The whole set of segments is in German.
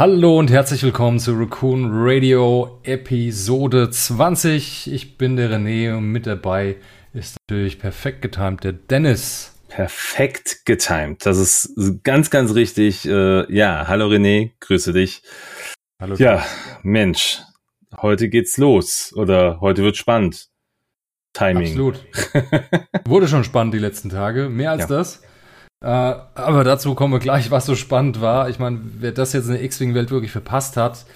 Hallo und herzlich willkommen zu Raccoon Radio Episode 20. Ich bin der René und mit dabei ist natürlich perfekt getimt der Dennis. Perfekt getimt. Das ist ganz, ganz richtig. Äh, ja, hallo René, grüße dich. Hallo. Ja, Mensch, heute geht's los oder heute wird spannend. Timing. Absolut. Wurde schon spannend die letzten Tage. Mehr als ja. das. Äh, aber dazu kommen wir gleich, was so spannend war. Ich meine, wer das jetzt in der X-Wing-Welt wirklich verpasst hat,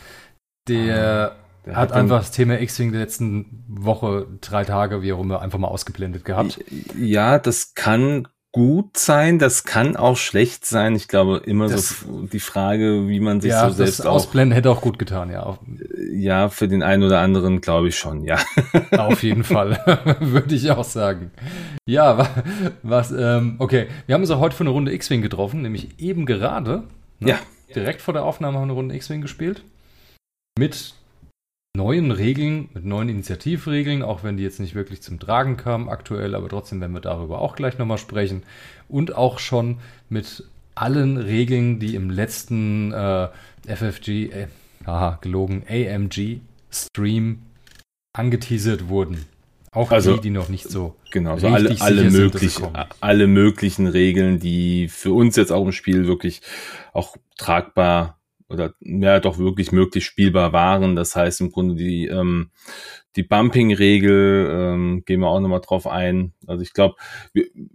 der, ah, der hat, hat einfach das Thema X-Wing der letzten Woche, drei Tage, wie auch immer, einfach mal ausgeblendet gehabt. Ja, das kann gut sein, das kann auch schlecht sein. Ich glaube immer das, so die Frage, wie man sich ja, so selbst das Ausblenden auch, hätte auch gut getan, ja. Ja, für den einen oder anderen glaube ich schon, ja. Auf jeden Fall, würde ich auch sagen. Ja, was, ähm, okay, wir haben uns auch heute für eine Runde X-Wing getroffen, nämlich eben gerade. Ne? Ja. Direkt vor der Aufnahme haben wir eine Runde X-Wing gespielt. Mit neuen Regeln, mit neuen Initiativregeln, auch wenn die jetzt nicht wirklich zum Tragen kamen aktuell, aber trotzdem werden wir darüber auch gleich nochmal sprechen. Und auch schon mit allen Regeln, die im letzten äh, FFG, äh, haha, gelogen, AMG Stream angeteasert wurden. Auch also, die, die noch nicht so. Genau, so alle, alle, möglich, alle möglichen Regeln, die für uns jetzt auch im Spiel wirklich auch tragbar oder ja doch wirklich möglich spielbar waren. Das heißt im Grunde die, ähm, die Bumping-Regel, ähm, gehen wir auch nochmal drauf ein. Also ich glaube,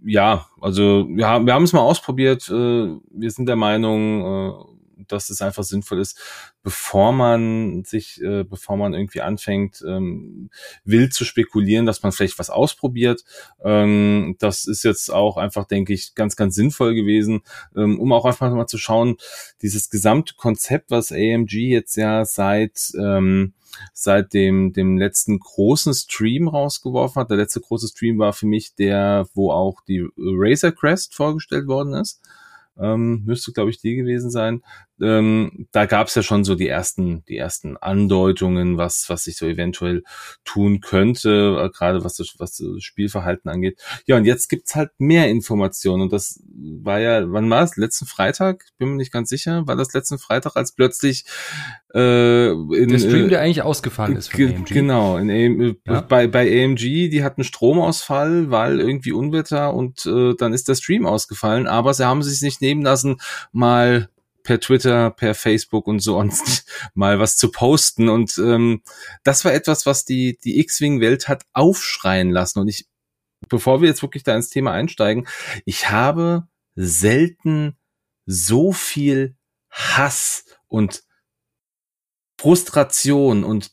ja, also wir haben wir haben es mal ausprobiert. Äh, wir sind der Meinung, äh, dass es einfach sinnvoll ist, bevor man sich, äh, bevor man irgendwie anfängt, ähm, wild zu spekulieren, dass man vielleicht was ausprobiert. Ähm, das ist jetzt auch einfach, denke ich, ganz, ganz sinnvoll gewesen, ähm, um auch einfach mal zu schauen, dieses gesamte Konzept, was AMG jetzt ja seit ähm, seit dem, dem letzten großen Stream rausgeworfen hat. Der letzte große Stream war für mich der, wo auch die Razor Crest vorgestellt worden ist ähm, müsste, glaube ich, die gewesen sein. Ähm, da gab es ja schon so die ersten, die ersten Andeutungen, was, was sich so eventuell tun könnte, äh, gerade was das, was das Spielverhalten angeht. Ja, und jetzt gibt's halt mehr Informationen. Und das war ja, wann war es? Letzten Freitag? Bin mir nicht ganz sicher. War das letzten Freitag, als plötzlich äh, in, der Stream, der eigentlich ausgefallen ist von AMG. Genau, in AM, ja? bei, bei AMG, die hatten Stromausfall, weil irgendwie Unwetter und äh, dann ist der Stream ausgefallen, aber sie haben sich nicht nehmen lassen, mal per Twitter, per Facebook und so sonst mal was zu posten. Und ähm, das war etwas, was die, die X-Wing-Welt hat aufschreien lassen. Und ich, bevor wir jetzt wirklich da ins Thema einsteigen, ich habe selten so viel Hass und Frustration und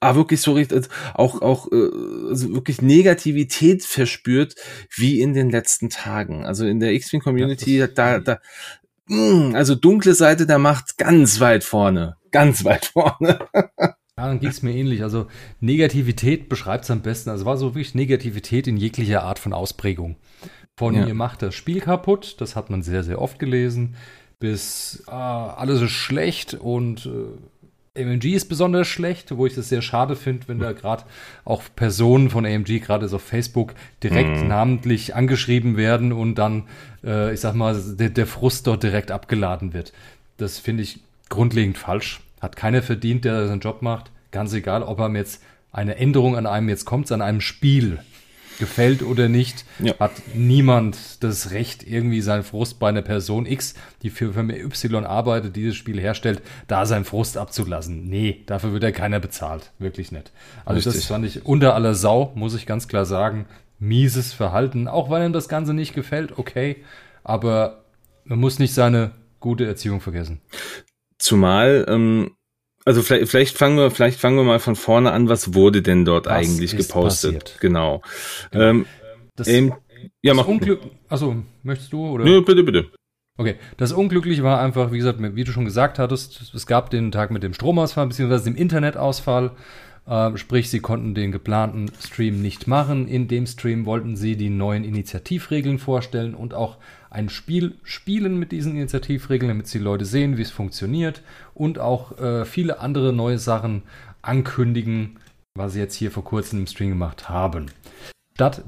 ah, wirklich so richtig, also auch, auch äh, also wirklich Negativität verspürt, wie in den letzten Tagen. Also in der X-Wing-Community, ja, da, da, mh, mm, also dunkle Seite der Macht ganz weit vorne. Ganz weit vorne. ja, dann ging es mir ähnlich. Also Negativität beschreibt es am besten. Also war so wirklich Negativität in jeglicher Art von Ausprägung. Von ja. ihr macht das Spiel kaputt, das hat man sehr, sehr oft gelesen, bis ah, alles ist schlecht und äh, AMG ist besonders schlecht, wo ich das sehr schade finde, wenn da gerade auch Personen von AMG, gerade so auf Facebook, direkt mhm. namentlich angeschrieben werden und dann, äh, ich sag mal, der, der Frust dort direkt abgeladen wird. Das finde ich grundlegend falsch. Hat keiner verdient, der seinen Job macht. Ganz egal, ob er jetzt eine Änderung an einem jetzt kommt, an einem Spiel gefällt oder nicht, ja. hat niemand das Recht, irgendwie seinen Frust bei einer Person X, die für Firma Y arbeitet, dieses Spiel herstellt, da seinen Frust abzulassen. Nee, dafür wird ja keiner bezahlt. Wirklich nicht. Also Richtig. das fand ich unter aller Sau, muss ich ganz klar sagen. Mieses Verhalten, auch weil ihm das Ganze nicht gefällt, okay. Aber man muss nicht seine gute Erziehung vergessen. Zumal ähm, also vielleicht, vielleicht fangen wir, vielleicht fangen wir mal von vorne an. Was wurde denn dort was eigentlich gepostet? Passiert? Genau. genau. Ähm, das, ähm, ja, mach Unglück. Also möchtest du oder? Nö, bitte, bitte. Okay, das Unglückliche war einfach, wie gesagt, wie du schon gesagt hattest, es gab den Tag mit dem Stromausfall beziehungsweise dem Internetausfall. Äh, sprich, sie konnten den geplanten Stream nicht machen. In dem Stream wollten sie die neuen Initiativregeln vorstellen und auch ein Spiel spielen mit diesen Initiativregeln, damit die Leute sehen, wie es funktioniert und auch äh, viele andere neue Sachen ankündigen, was sie jetzt hier vor kurzem im Stream gemacht haben. Statt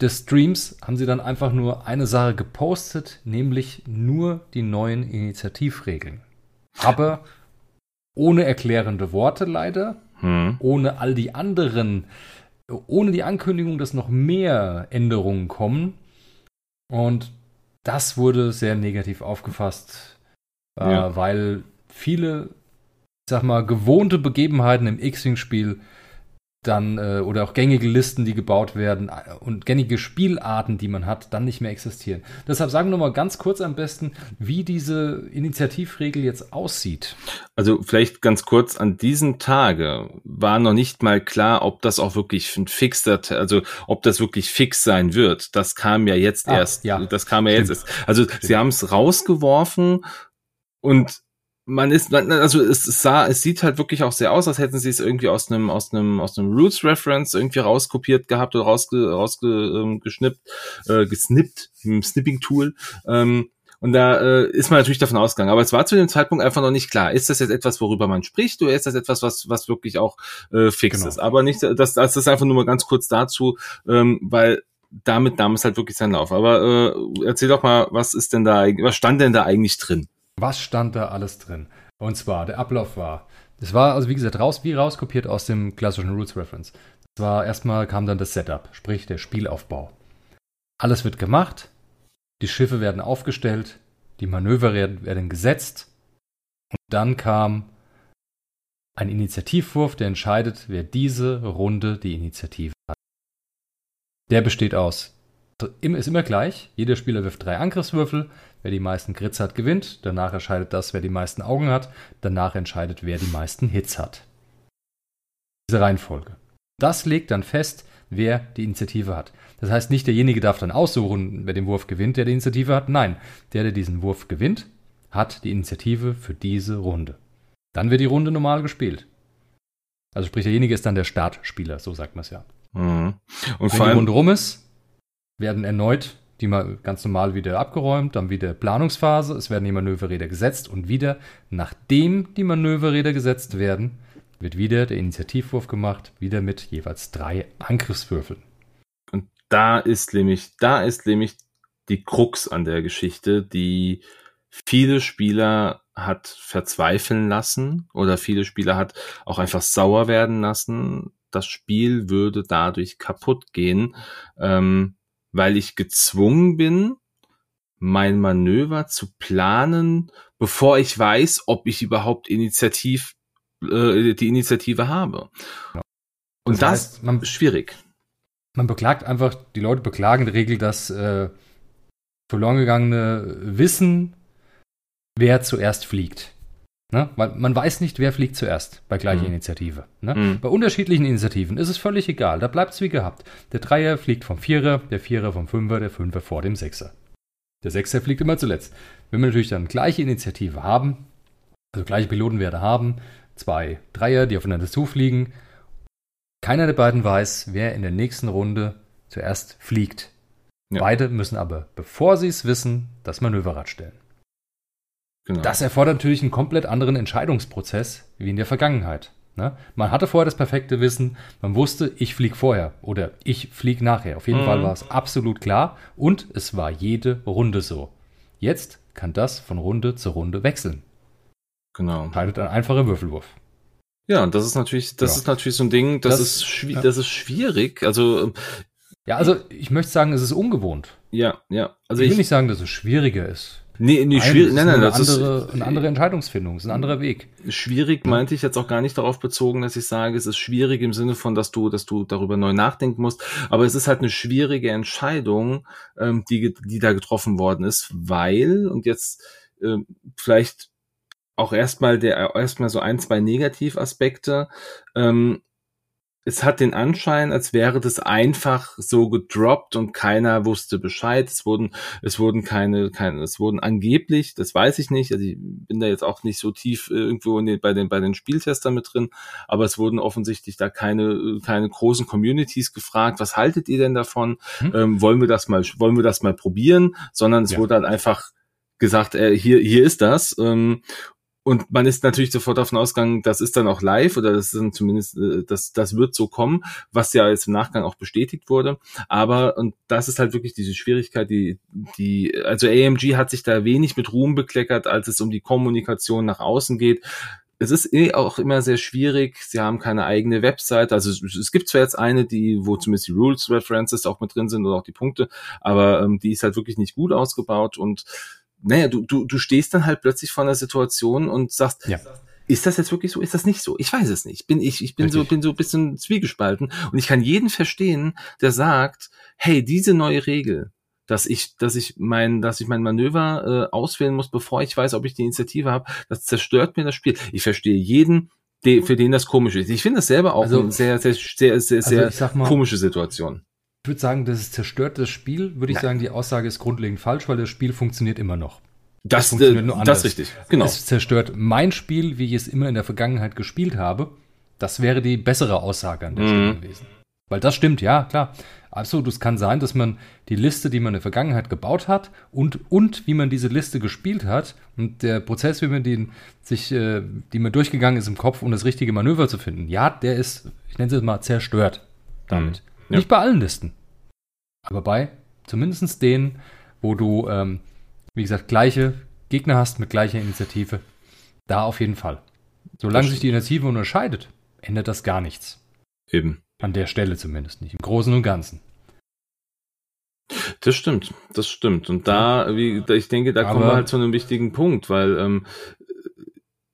des Streams haben sie dann einfach nur eine Sache gepostet, nämlich nur die neuen Initiativregeln. Aber ohne erklärende Worte leider, hm. ohne all die anderen, ohne die Ankündigung, dass noch mehr Änderungen kommen. Und das wurde sehr negativ aufgefasst, äh, ja. weil viele, ich sag mal, gewohnte Begebenheiten im X-Wing-Spiel dann äh, oder auch gängige Listen, die gebaut werden äh, und gängige Spielarten, die man hat, dann nicht mehr existieren. Deshalb sagen wir mal ganz kurz am besten, wie diese Initiativregel jetzt aussieht. Also vielleicht ganz kurz, an diesen Tage war noch nicht mal klar, ob das auch wirklich ein fixer, also ob das wirklich fix sein wird. Das kam ja jetzt ah, erst, ja. das kam ja Stimmt. jetzt erst. Also Stimmt. sie haben es rausgeworfen und man ist, also es sah, es sieht halt wirklich auch sehr aus, als hätten sie es irgendwie aus einem, aus einem, aus einem Roots Reference irgendwie rauskopiert gehabt oder rausge, rausgeschnippt, ähm, äh, gesnippt, im Snipping Tool. Ähm, und da äh, ist man natürlich davon ausgegangen. Aber es war zu dem Zeitpunkt einfach noch nicht klar. Ist das jetzt etwas, worüber man spricht, oder ist das etwas, was, was wirklich auch äh, fix genau. ist? Aber nicht, das, das ist einfach nur mal ganz kurz dazu, ähm, weil damit nahm es halt wirklich seinen Lauf. Aber äh, erzähl doch mal, was ist denn da, was stand denn da eigentlich drin? Was stand da alles drin? Und zwar, der Ablauf war, es war also wie gesagt raus, wie rauskopiert aus dem klassischen Rules Reference. Es war erstmal kam dann das Setup, sprich der Spielaufbau. Alles wird gemacht, die Schiffe werden aufgestellt, die Manöver werden gesetzt und dann kam ein Initiativwurf, der entscheidet, wer diese Runde die Initiative hat. Der besteht aus, ist immer gleich, jeder Spieler wirft drei Angriffswürfel, Wer die meisten Grits hat, gewinnt. Danach entscheidet das, wer die meisten Augen hat. Danach entscheidet, wer die meisten Hits hat. Diese Reihenfolge. Das legt dann fest, wer die Initiative hat. Das heißt, nicht derjenige darf dann aussuchen, wer den Wurf gewinnt, der die Initiative hat. Nein, der, der diesen Wurf gewinnt, hat die Initiative für diese Runde. Dann wird die Runde normal gespielt. Also sprich, derjenige ist dann der Startspieler, so sagt man es ja. Mhm. Und Wenn die Runde rum ist, werden erneut die mal ganz normal wieder abgeräumt, dann wieder Planungsphase, es werden die Manöverräder gesetzt und wieder, nachdem die Manöverräder gesetzt werden, wird wieder der Initiativwurf gemacht, wieder mit jeweils drei Angriffswürfeln. Und da ist nämlich, da ist nämlich die Krux an der Geschichte, die viele Spieler hat verzweifeln lassen oder viele Spieler hat auch einfach sauer werden lassen. Das Spiel würde dadurch kaputt gehen. Ähm, weil ich gezwungen bin, mein Manöver zu planen, bevor ich weiß, ob ich überhaupt Initiativ, äh, die Initiative habe. Und das, das heißt, man, ist schwierig. Man beklagt einfach, die Leute beklagen in der Regel, dass äh, verloren gegangene Wissen, wer zuerst fliegt. Ne? Weil man weiß nicht, wer fliegt zuerst bei gleicher mhm. Initiative. Ne? Mhm. Bei unterschiedlichen Initiativen ist es völlig egal. Da bleibt es wie gehabt. Der Dreier fliegt vom Vierer, der Vierer vom Fünfer, der Fünfer vor dem Sechser. Der Sechser fliegt immer zuletzt. Wenn wir natürlich dann gleiche Initiative haben, also gleiche Pilotenwerte haben, zwei Dreier, die aufeinander zufliegen, keiner der beiden weiß, wer in der nächsten Runde zuerst fliegt. Ja. Beide müssen aber, bevor sie es wissen, das Manöverrad stellen. Genau. Das erfordert natürlich einen komplett anderen Entscheidungsprozess wie in der Vergangenheit. Ne? Man hatte vorher das perfekte Wissen, man wusste, ich fliege vorher oder ich fliege nachher. Auf jeden mhm. Fall war es absolut klar und es war jede Runde so. Jetzt kann das von Runde zu Runde wechseln. Genau. Entscheidet ein einfacher Würfelwurf. Ja, und das ist natürlich, das ja. ist natürlich so ein Ding, das, das ist, ja. das ist schwierig. Also ja, also ich möchte sagen, es ist ungewohnt. Ja, ja. Also ich will ich, nicht sagen, dass es schwieriger ist. Nee, nee, schwierig. Nein, nein, das andere, ist eine andere Entscheidungsfindung, ist ein anderer Weg. Schwierig meinte ich jetzt auch gar nicht darauf bezogen, dass ich sage, es ist schwierig im Sinne von, dass du, dass du darüber neu nachdenken musst. Aber es ist halt eine schwierige Entscheidung, ähm, die, die da getroffen worden ist, weil und jetzt äh, vielleicht auch erstmal der erstmal so ein, zwei Negativaspekte. Ähm, es hat den Anschein, als wäre das einfach so gedroppt und keiner wusste Bescheid. Es wurden, es wurden keine, keine, es wurden angeblich, das weiß ich nicht, also ich bin da jetzt auch nicht so tief äh, irgendwo in den, bei den, bei den Spieltestern mit drin, aber es wurden offensichtlich da keine, keine großen Communities gefragt, was haltet ihr denn davon? Hm? Ähm, wollen wir das mal, wollen wir das mal probieren? Sondern es ja. wurde dann einfach gesagt, äh, hier, hier ist das. Ähm, und man ist natürlich sofort davon ausgegangen, das ist dann auch live oder das ist dann zumindest, äh, das, das wird so kommen, was ja jetzt im Nachgang auch bestätigt wurde. Aber, und das ist halt wirklich diese Schwierigkeit, die, die, also AMG hat sich da wenig mit Ruhm bekleckert, als es um die Kommunikation nach außen geht es ist eh auch immer sehr schwierig. Sie haben keine eigene Website. Also es, es, gibt zwar jetzt eine, die, wo zumindest die Rules References auch mit drin sind oder auch die Punkte, aber ähm, die ist halt wirklich nicht gut ausgebaut und naja, du, du, du stehst dann halt plötzlich vor einer Situation und sagst, ja. Ist das jetzt wirklich so? Ist das nicht so? Ich weiß es nicht. Bin ich, ich bin Richtig. so, bin so ein bisschen zwiegespalten und ich kann jeden verstehen, der sagt, hey, diese neue Regel, dass ich, dass ich mein, dass ich mein Manöver äh, auswählen muss, bevor ich weiß, ob ich die Initiative habe, das zerstört mir das Spiel. Ich verstehe jeden, de, für den das komisch ist. Ich finde das selber auch also, eine sehr, sehr, sehr, sehr, sehr also mal, komische Situation. Ich würde sagen, das ist zerstört das Spiel. Würde ich Nein. sagen, die Aussage ist grundlegend falsch, weil das Spiel funktioniert immer noch. Das, das funktioniert äh, nur anders. Das ist richtig, genau. Es zerstört mein Spiel, wie ich es immer in der Vergangenheit gespielt habe. Das wäre die bessere Aussage an der mhm. Stelle gewesen. Weil das stimmt, ja, klar. Also, es kann sein, dass man die Liste, die man in der Vergangenheit gebaut hat und, und wie man diese Liste gespielt hat und der Prozess, wie man den sich, äh, die man durchgegangen ist im Kopf, um das richtige Manöver zu finden, ja, der ist, ich nenne es jetzt mal, zerstört damit. Mhm. Ja. Nicht bei allen Listen. Aber bei zumindest denen, wo du, ähm, wie gesagt, gleiche Gegner hast mit gleicher Initiative, da auf jeden Fall. Solange sich die Initiative unterscheidet, ändert das gar nichts. Eben. An der Stelle zumindest nicht, im Großen und Ganzen. Das stimmt, das stimmt. Und da, wie, ich denke, da Aber kommen wir halt zu einem wichtigen Punkt, weil ähm,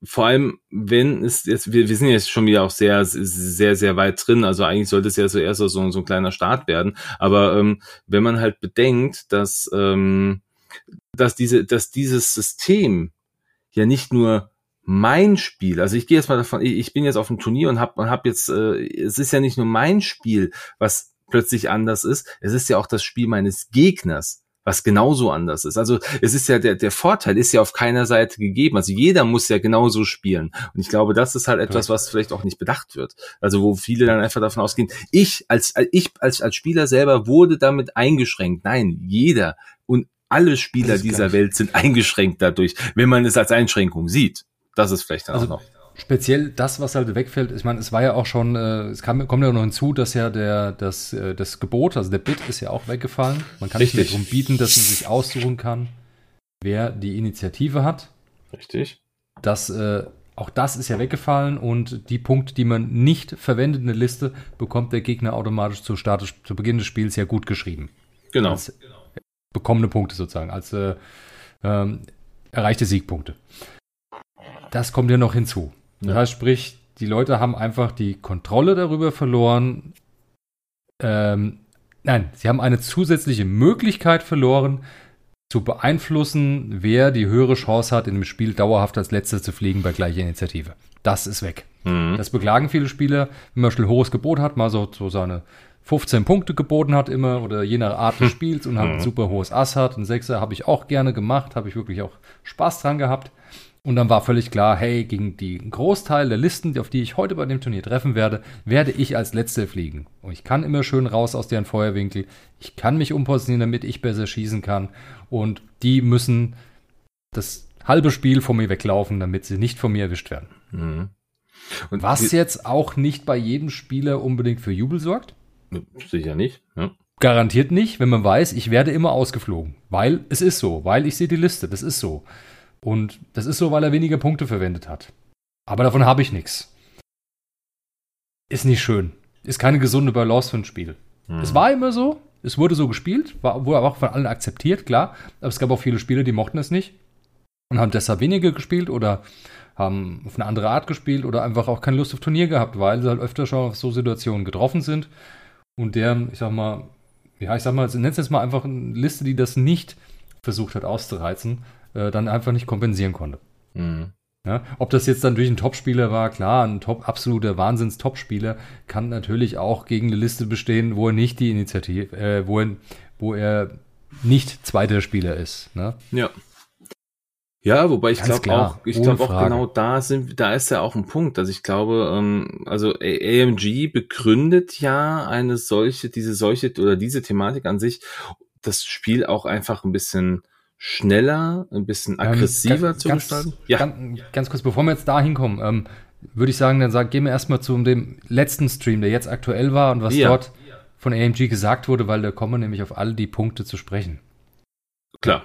vor allem, wenn es jetzt, wir, wir sind jetzt schon wieder auch sehr, sehr, sehr weit drin, also eigentlich sollte es ja so erst so, so ein kleiner Start werden. Aber ähm, wenn man halt bedenkt, dass, ähm, dass diese, dass dieses System ja nicht nur mein Spiel, also ich gehe jetzt mal davon, ich bin jetzt auf dem Turnier und habe hab jetzt, äh, es ist ja nicht nur mein Spiel, was plötzlich anders ist, es ist ja auch das Spiel meines Gegners, was genauso anders ist. Also es ist ja der, der Vorteil ist ja auf keiner Seite gegeben. Also jeder muss ja genauso spielen. Und ich glaube, das ist halt etwas, was vielleicht auch nicht bedacht wird. Also wo viele dann einfach davon ausgehen, ich als, ich als, als Spieler selber wurde damit eingeschränkt. Nein, jeder und alle Spieler dieser Welt sind eingeschränkt dadurch, wenn man es als Einschränkung sieht. Das ist vielleicht dann also, auch noch. Speziell das, was halt wegfällt, ich meine, es war ja auch schon, äh, es kam, kommt ja noch hinzu, dass ja der, das, äh, das Gebot, also der Bit ist ja auch weggefallen. Man kann Richtig. nicht mehr darum bieten, dass man sich aussuchen kann, wer die Initiative hat. Richtig. Das, äh, auch das ist ja weggefallen und die Punkte, die man nicht verwendet in der Liste, bekommt der Gegner automatisch zu, Start, zu Beginn des Spiels ja gut geschrieben. Genau. Als bekommene Punkte sozusagen, als äh, ähm, erreichte Siegpunkte. Das kommt ja noch hinzu. Das heißt, sprich, die Leute haben einfach die Kontrolle darüber verloren. Ähm, nein, sie haben eine zusätzliche Möglichkeit verloren, zu beeinflussen, wer die höhere Chance hat, in dem Spiel dauerhaft als Letzter zu fliegen bei gleicher Initiative. Das ist weg. Mhm. Das beklagen viele Spieler, wenn man schon ein hohes Gebot hat, mal so, so seine 15 Punkte geboten hat immer oder je nach Art des Spiels und halt ein mhm. super hohes Ass hat. Ein Sechser habe ich auch gerne gemacht, habe ich wirklich auch Spaß dran gehabt. Und dann war völlig klar, hey, gegen den Großteil der Listen, auf die ich heute bei dem Turnier treffen werde, werde ich als Letzter fliegen. Und ich kann immer schön raus aus deren Feuerwinkel. Ich kann mich umpositionieren, damit ich besser schießen kann. Und die müssen das halbe Spiel von mir weglaufen, damit sie nicht von mir erwischt werden. Mhm. Und Was jetzt auch nicht bei jedem Spieler unbedingt für Jubel sorgt. Sicher nicht. Ja. Garantiert nicht, wenn man weiß, ich werde immer ausgeflogen. Weil es ist so, weil ich sehe die Liste, das ist so. Und das ist so, weil er weniger Punkte verwendet hat. Aber davon habe ich nichts. Ist nicht schön. Ist keine gesunde Balance für ein Spiel. Hm. Es war immer so, es wurde so gespielt, war, wurde aber auch von allen akzeptiert, klar. Aber es gab auch viele Spieler, die mochten es nicht und haben deshalb weniger gespielt oder haben auf eine andere Art gespielt oder einfach auch keine Lust auf Turnier gehabt, weil sie halt öfter schon auf so Situationen getroffen sind und deren, ich sag mal, ja, ich sag mal, nennt es jetzt mal einfach eine Liste, die das nicht versucht hat auszureizen, äh, dann einfach nicht kompensieren konnte. Mhm. Ja, ob das jetzt dann durch einen Topspieler war, klar, ein Top, absoluter Wahnsinns-Topspieler kann natürlich auch gegen eine Liste bestehen, wo er nicht die Initiative, äh, wo, er, wo er nicht zweiter Spieler ist. Ne? Ja. Ja, wobei ich glaube auch, ich glaube auch genau da sind, da ist ja auch ein Punkt. Also ich glaube, ähm, also AMG begründet ja eine solche, diese solche oder diese Thematik an sich, das Spiel auch einfach ein bisschen schneller, ein bisschen ähm, aggressiver ähm, zu ganz, gestalten? Ja. Ganz, ganz, kurz, bevor wir jetzt da hinkommen, ähm, würde ich sagen, dann sag, gehen wir erstmal zu dem letzten Stream, der jetzt aktuell war und was ja. dort von AMG gesagt wurde, weil da kommen wir nämlich auf all die Punkte zu sprechen. Klar.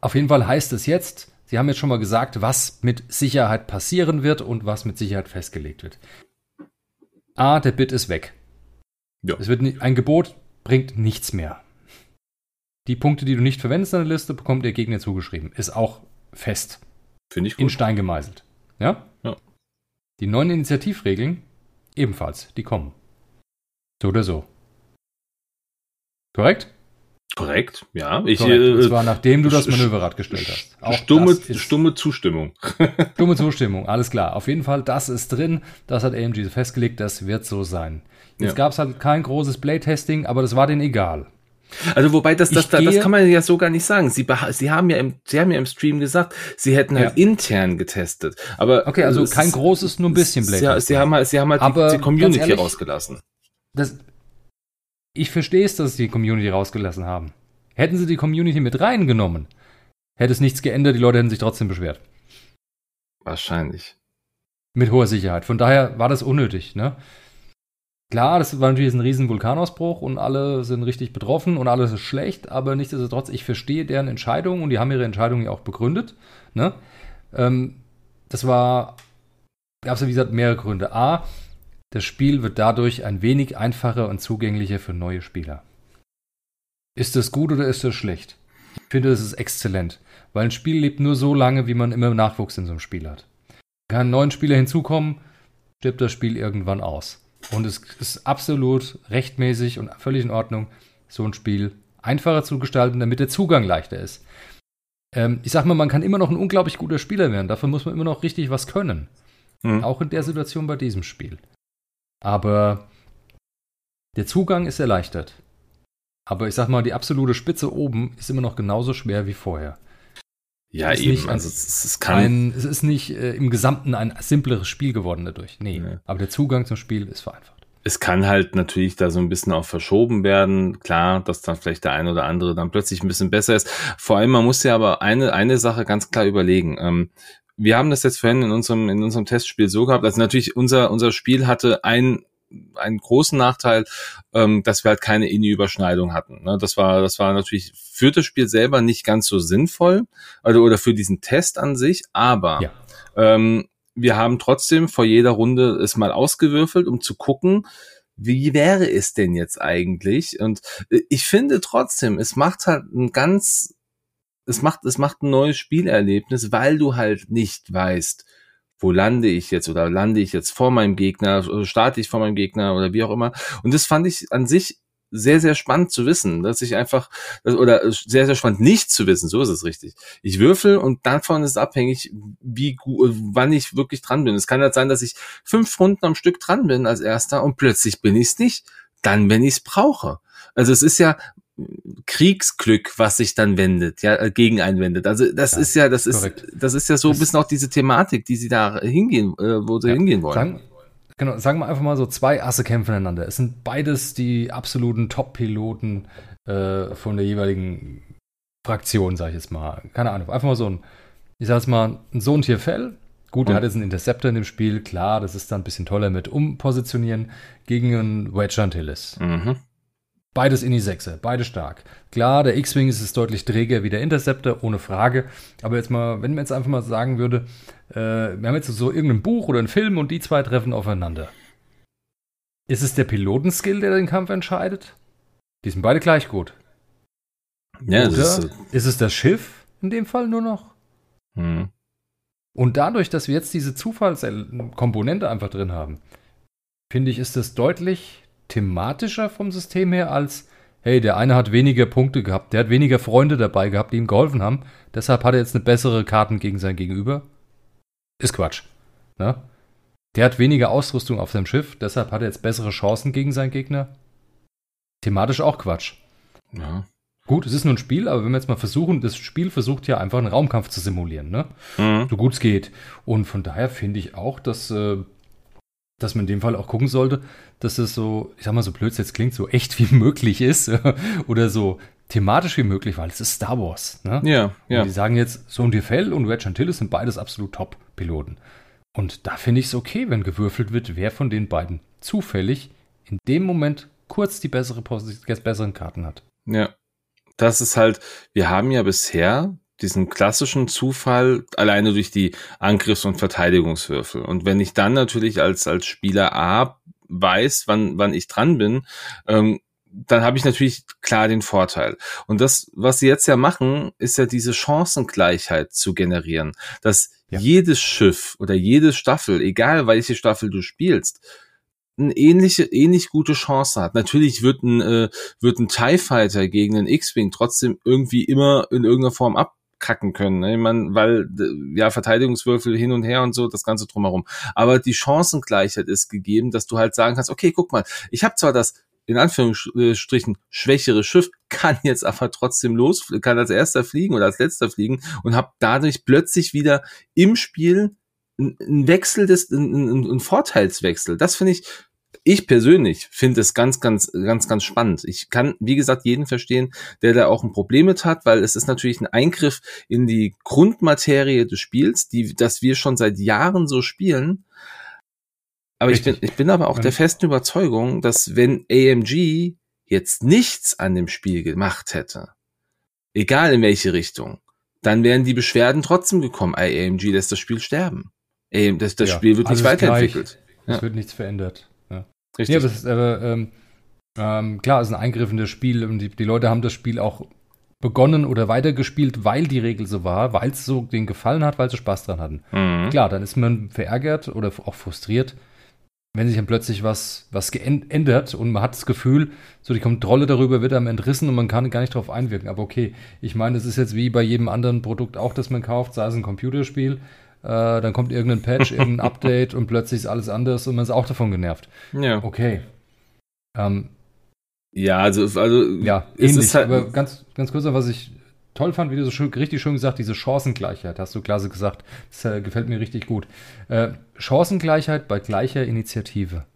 Auf jeden Fall heißt es jetzt, Sie haben jetzt schon mal gesagt, was mit Sicherheit passieren wird und was mit Sicherheit festgelegt wird. A, der Bit ist weg. Ja. Es wird ein Gebot bringt nichts mehr. Die Punkte, die du nicht verwendest in der Liste, bekommt der Gegner zugeschrieben. Ist auch fest. Finde ich gut. In Stein gemeißelt. Ja? Ja. Die neuen Initiativregeln ebenfalls, die kommen. So oder so. Korrekt? Korrekt, ja. Ich, Korrekt. Und äh, zwar nachdem du das Manöverrad gestellt hast. Auch stumme, stumme Zustimmung. stumme Zustimmung, alles klar. Auf jeden Fall, das ist drin. Das hat AMG festgelegt, das wird so sein. Jetzt ja. gab es halt kein großes Playtesting, aber das war denen egal. Also wobei das das, das, das kann man ja so gar nicht sagen. Sie, sie haben ja im sie haben ja im Stream gesagt, sie hätten halt ja. intern getestet. Aber okay, also kein ist, großes, nur ein bisschen Playtesting. Sie, sie haben halt, sie haben halt aber die, die Community ehrlich, rausgelassen. Das, ich verstehe es, dass sie die Community rausgelassen haben. Hätten sie die Community mit reingenommen, hätte es nichts geändert, die Leute hätten sich trotzdem beschwert. Wahrscheinlich. Mit hoher Sicherheit. Von daher war das unnötig, ne? Klar, das war natürlich ein riesen Vulkanausbruch und alle sind richtig betroffen und alles ist schlecht, aber nichtsdestotrotz, ich verstehe deren Entscheidung und die haben ihre Entscheidung ja auch begründet. Ne? Ähm, das war, gab es ja wie gesagt mehrere Gründe. A, das Spiel wird dadurch ein wenig einfacher und zugänglicher für neue Spieler. Ist das gut oder ist das schlecht? Ich finde, das ist exzellent, weil ein Spiel lebt nur so lange, wie man immer Nachwuchs in so einem Spiel hat. Kann ein neuer Spieler hinzukommen, stirbt das Spiel irgendwann aus. Und es ist absolut rechtmäßig und völlig in Ordnung, so ein Spiel einfacher zu gestalten, damit der Zugang leichter ist. Ähm, ich sag mal, man kann immer noch ein unglaublich guter Spieler werden. Dafür muss man immer noch richtig was können. Mhm. Auch in der Situation bei diesem Spiel. Aber der Zugang ist erleichtert. Aber ich sag mal, die absolute Spitze oben ist immer noch genauso schwer wie vorher. Ja, eben. also es, es, kann ein, es ist nicht äh, im Gesamten ein simpleres Spiel geworden dadurch. Nee. nee. Aber der Zugang zum Spiel ist vereinfacht. Es kann halt natürlich da so ein bisschen auch verschoben werden. Klar, dass dann vielleicht der eine oder andere dann plötzlich ein bisschen besser ist. Vor allem, man muss ja aber eine, eine Sache ganz klar überlegen. Ähm, wir haben das jetzt vorhin in unserem, in unserem Testspiel so gehabt, also natürlich unser, unser Spiel hatte ein einen großen Nachteil, ähm, dass wir halt keine INI-Überschneidung hatten. Ne? Das war, das war natürlich für das Spiel selber nicht ganz so sinnvoll, also oder für diesen Test an sich, aber ja. ähm, wir haben trotzdem vor jeder Runde es mal ausgewürfelt, um zu gucken, wie wäre es denn jetzt eigentlich? Und äh, ich finde trotzdem, es macht halt ein ganz es macht, es macht ein neues Spielerlebnis, weil du halt nicht weißt, wo lande ich jetzt oder lande ich jetzt vor meinem Gegner, starte ich vor meinem Gegner oder wie auch immer. Und das fand ich an sich sehr, sehr spannend zu wissen, dass ich einfach, oder sehr, sehr spannend nicht zu wissen, so ist es richtig. Ich würfel und davon ist abhängig, wie wann ich wirklich dran bin. Es kann halt sein, dass ich fünf Runden am Stück dran bin als erster und plötzlich bin ich es nicht. Dann, wenn ich es brauche. Also es ist ja, Kriegsglück, was sich dann wendet, ja, äh, gegen einwendet. Also das ja, ist ja, das ist, korrekt. das ist ja so ein bisschen auch diese Thematik, die sie da hingehen, äh, wo sie ja, hingehen wollen. Sagen, genau, sagen wir einfach mal so, zwei Asse kämpfen einander. Es sind beides die absoluten Top-Piloten äh, von der jeweiligen Fraktion, sag ich jetzt mal. Keine Ahnung, einfach mal so ein, ich sag jetzt mal, ein Sohn Tierfell. Gut, er hat jetzt einen Interceptor in dem Spiel, klar, das ist dann ein bisschen toller mit Umpositionieren gegen einen Wedge Antilles. Mhm. Beides in die Sechse, beide stark. Klar, der X-Wing ist es deutlich träger wie der Interceptor, ohne Frage. Aber jetzt mal, wenn man jetzt einfach mal sagen würde, äh, wir haben jetzt so irgendein Buch oder einen Film und die zwei treffen aufeinander. Ist es der Pilotenskill, der den Kampf entscheidet? Die sind beide gleich gut. Ja, oder ist, ist, es das Schiff in dem Fall nur noch? Hm. Und dadurch, dass wir jetzt diese Zufallskomponente einfach drin haben, finde ich, ist das deutlich thematischer vom System her als, hey, der eine hat weniger Punkte gehabt, der hat weniger Freunde dabei gehabt, die ihm geholfen haben, deshalb hat er jetzt eine bessere Karten gegen sein Gegenüber. Ist Quatsch. Ne? Der hat weniger Ausrüstung auf seinem Schiff, deshalb hat er jetzt bessere Chancen gegen seinen Gegner. Thematisch auch Quatsch. Ja. Gut, es ist nur ein Spiel, aber wenn wir jetzt mal versuchen, das Spiel versucht ja einfach einen Raumkampf zu simulieren, ne? Mhm. So gut es geht. Und von daher finde ich auch, dass äh, dass man in dem Fall auch gucken sollte, dass es so, ich sag mal so blöd, jetzt klingt, so echt wie möglich ist oder so thematisch wie möglich, weil es ist Star Wars. Ne? Ja, ja. Und die sagen jetzt, Sohn Fell und Wedge Antilles sind beides absolut Top-Piloten. Und da finde ich es okay, wenn gewürfelt wird, wer von den beiden zufällig in dem Moment kurz die bessere besseren Karten hat. Ja. Das ist halt, wir haben ja bisher diesen klassischen Zufall alleine durch die Angriffs- und Verteidigungswürfel. Und wenn ich dann natürlich als, als Spieler A weiß, wann, wann ich dran bin, ähm, dann habe ich natürlich klar den Vorteil. Und das, was sie jetzt ja machen, ist ja diese Chancengleichheit zu generieren, dass ja. jedes Schiff oder jede Staffel, egal welche Staffel du spielst, eine ähnliche, ähnlich gute Chance hat. Natürlich wird ein, äh, wird ein TIE Fighter gegen einen X-Wing trotzdem irgendwie immer in irgendeiner Form abkacken können. Ne? Ich meine, weil, ja, Verteidigungswürfel hin und her und so, das Ganze drumherum. Aber die Chancengleichheit ist gegeben, dass du halt sagen kannst, okay, guck mal, ich habe zwar das in Anführungsstrichen schwächere Schiff, kann jetzt aber trotzdem los, kann als erster fliegen oder als letzter fliegen und habe dadurch plötzlich wieder im Spiel ein Wechsel des, ein, ein Vorteilswechsel. Das finde ich, ich persönlich finde es ganz, ganz, ganz, ganz spannend. Ich kann, wie gesagt, jeden verstehen, der da auch ein Problem mit hat, weil es ist natürlich ein Eingriff in die Grundmaterie des Spiels, die, dass wir schon seit Jahren so spielen. Aber ich bin, ich bin aber auch der festen Überzeugung, dass wenn AMG jetzt nichts an dem Spiel gemacht hätte, egal in welche Richtung, dann wären die Beschwerden trotzdem gekommen. AMG lässt das Spiel sterben. Das, das ja, Spiel wird nicht weiterentwickelt. Es ja. wird nichts verändert. Ja. Richtig. Ja, aber, ist, aber ähm, ähm, klar, es ist ein Eingriff in das Spiel und die, die Leute haben das Spiel auch begonnen oder weitergespielt, weil die Regel so war, weil es so denen gefallen hat, weil sie Spaß dran hatten. Mhm. Klar, dann ist man verärgert oder auch frustriert, wenn sich dann plötzlich was, was geändert und man hat das Gefühl, so die Kontrolle darüber wird einem entrissen und man kann gar nicht darauf einwirken. Aber okay, ich meine, das ist jetzt wie bei jedem anderen Produkt auch, das man kauft, sei es ein Computerspiel, äh, dann kommt irgendein Patch, irgendein Update und plötzlich ist alles anders und man ist auch davon genervt. Ja. Okay. Ähm, ja, also, also ja, ähnlich. Halt aber ganz, ganz kurz, was ich toll fand, wie du so schön, richtig schön gesagt, diese Chancengleichheit, hast du klasse gesagt. Das äh, gefällt mir richtig gut. Äh, Chancengleichheit bei gleicher Initiative.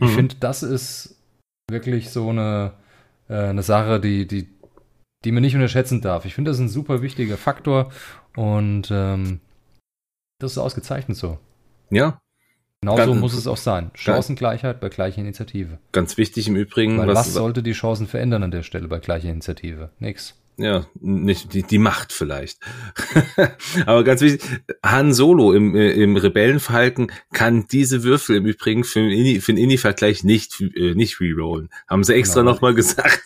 Mhm. Ich finde, das ist wirklich so eine, äh, eine Sache, die, die, die man nicht unterschätzen darf. Ich finde, das ist ein super wichtiger Faktor und ähm, das ist ausgezeichnet so. Ja, Genauso muss es auch sein. Chancengleichheit bei gleicher Initiative. Ganz wichtig im Übrigen. Weil was, was sollte die Chancen verändern an der Stelle bei gleicher Initiative? Nix. Ja, nicht die, die Macht vielleicht. Aber ganz wichtig, Han Solo im, äh, im Rebellenfalken kann diese Würfel im Übrigen für, den Indie-Vergleich nicht, äh, nicht rerollen. Haben sie extra genau. nochmal gesagt.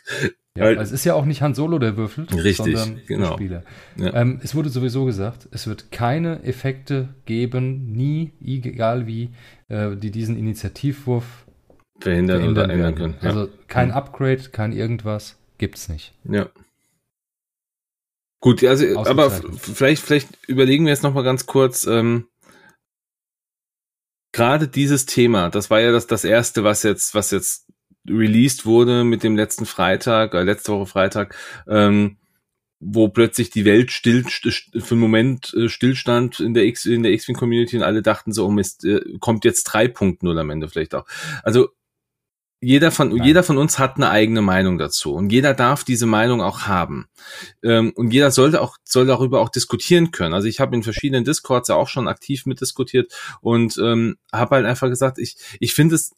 Ja, Weil, es ist ja auch nicht Han Solo, der würfelt, richtig, sondern genau. Spieler. Ja. Ähm, es wurde sowieso gesagt, es wird keine Effekte geben, nie, egal wie, äh, die diesen Initiativwurf verhindern, oder ändern können. Ja. Also kein Upgrade, kein irgendwas, gibt's nicht. Ja. Gut, also, aber vielleicht, vielleicht überlegen wir jetzt noch mal ganz kurz, ähm, gerade dieses Thema, das war ja das, das erste, was jetzt, was jetzt released wurde mit dem letzten Freitag, äh, letzte Woche Freitag, ähm, wo plötzlich die Welt still für einen Moment äh, stillstand in der X in der X-Wing Community und alle dachten so, oh Mist, äh, kommt jetzt 3.0 am Ende vielleicht auch. Also jeder von, Nein. jeder von uns hat eine eigene Meinung dazu und jeder darf diese Meinung auch haben. Ähm, und jeder sollte auch, soll darüber auch diskutieren können. Also ich habe in verschiedenen Discords ja auch schon aktiv mitdiskutiert und ähm, habe halt einfach gesagt, ich, ich finde es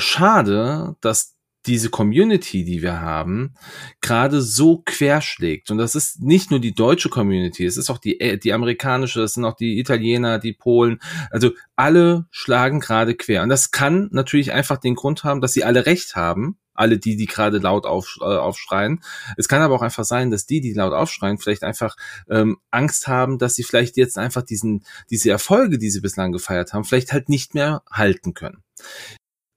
schade, dass diese Community, die wir haben, gerade so querschlägt. Und das ist nicht nur die deutsche Community, es ist auch die, äh, die amerikanische, das sind auch die Italiener, die Polen. Also alle schlagen gerade quer. Und das kann natürlich einfach den Grund haben, dass sie alle recht haben. Alle die, die gerade laut auf, äh, aufschreien. Es kann aber auch einfach sein, dass die, die laut aufschreien, vielleicht einfach ähm, Angst haben, dass sie vielleicht jetzt einfach diesen, diese Erfolge, die sie bislang gefeiert haben, vielleicht halt nicht mehr halten können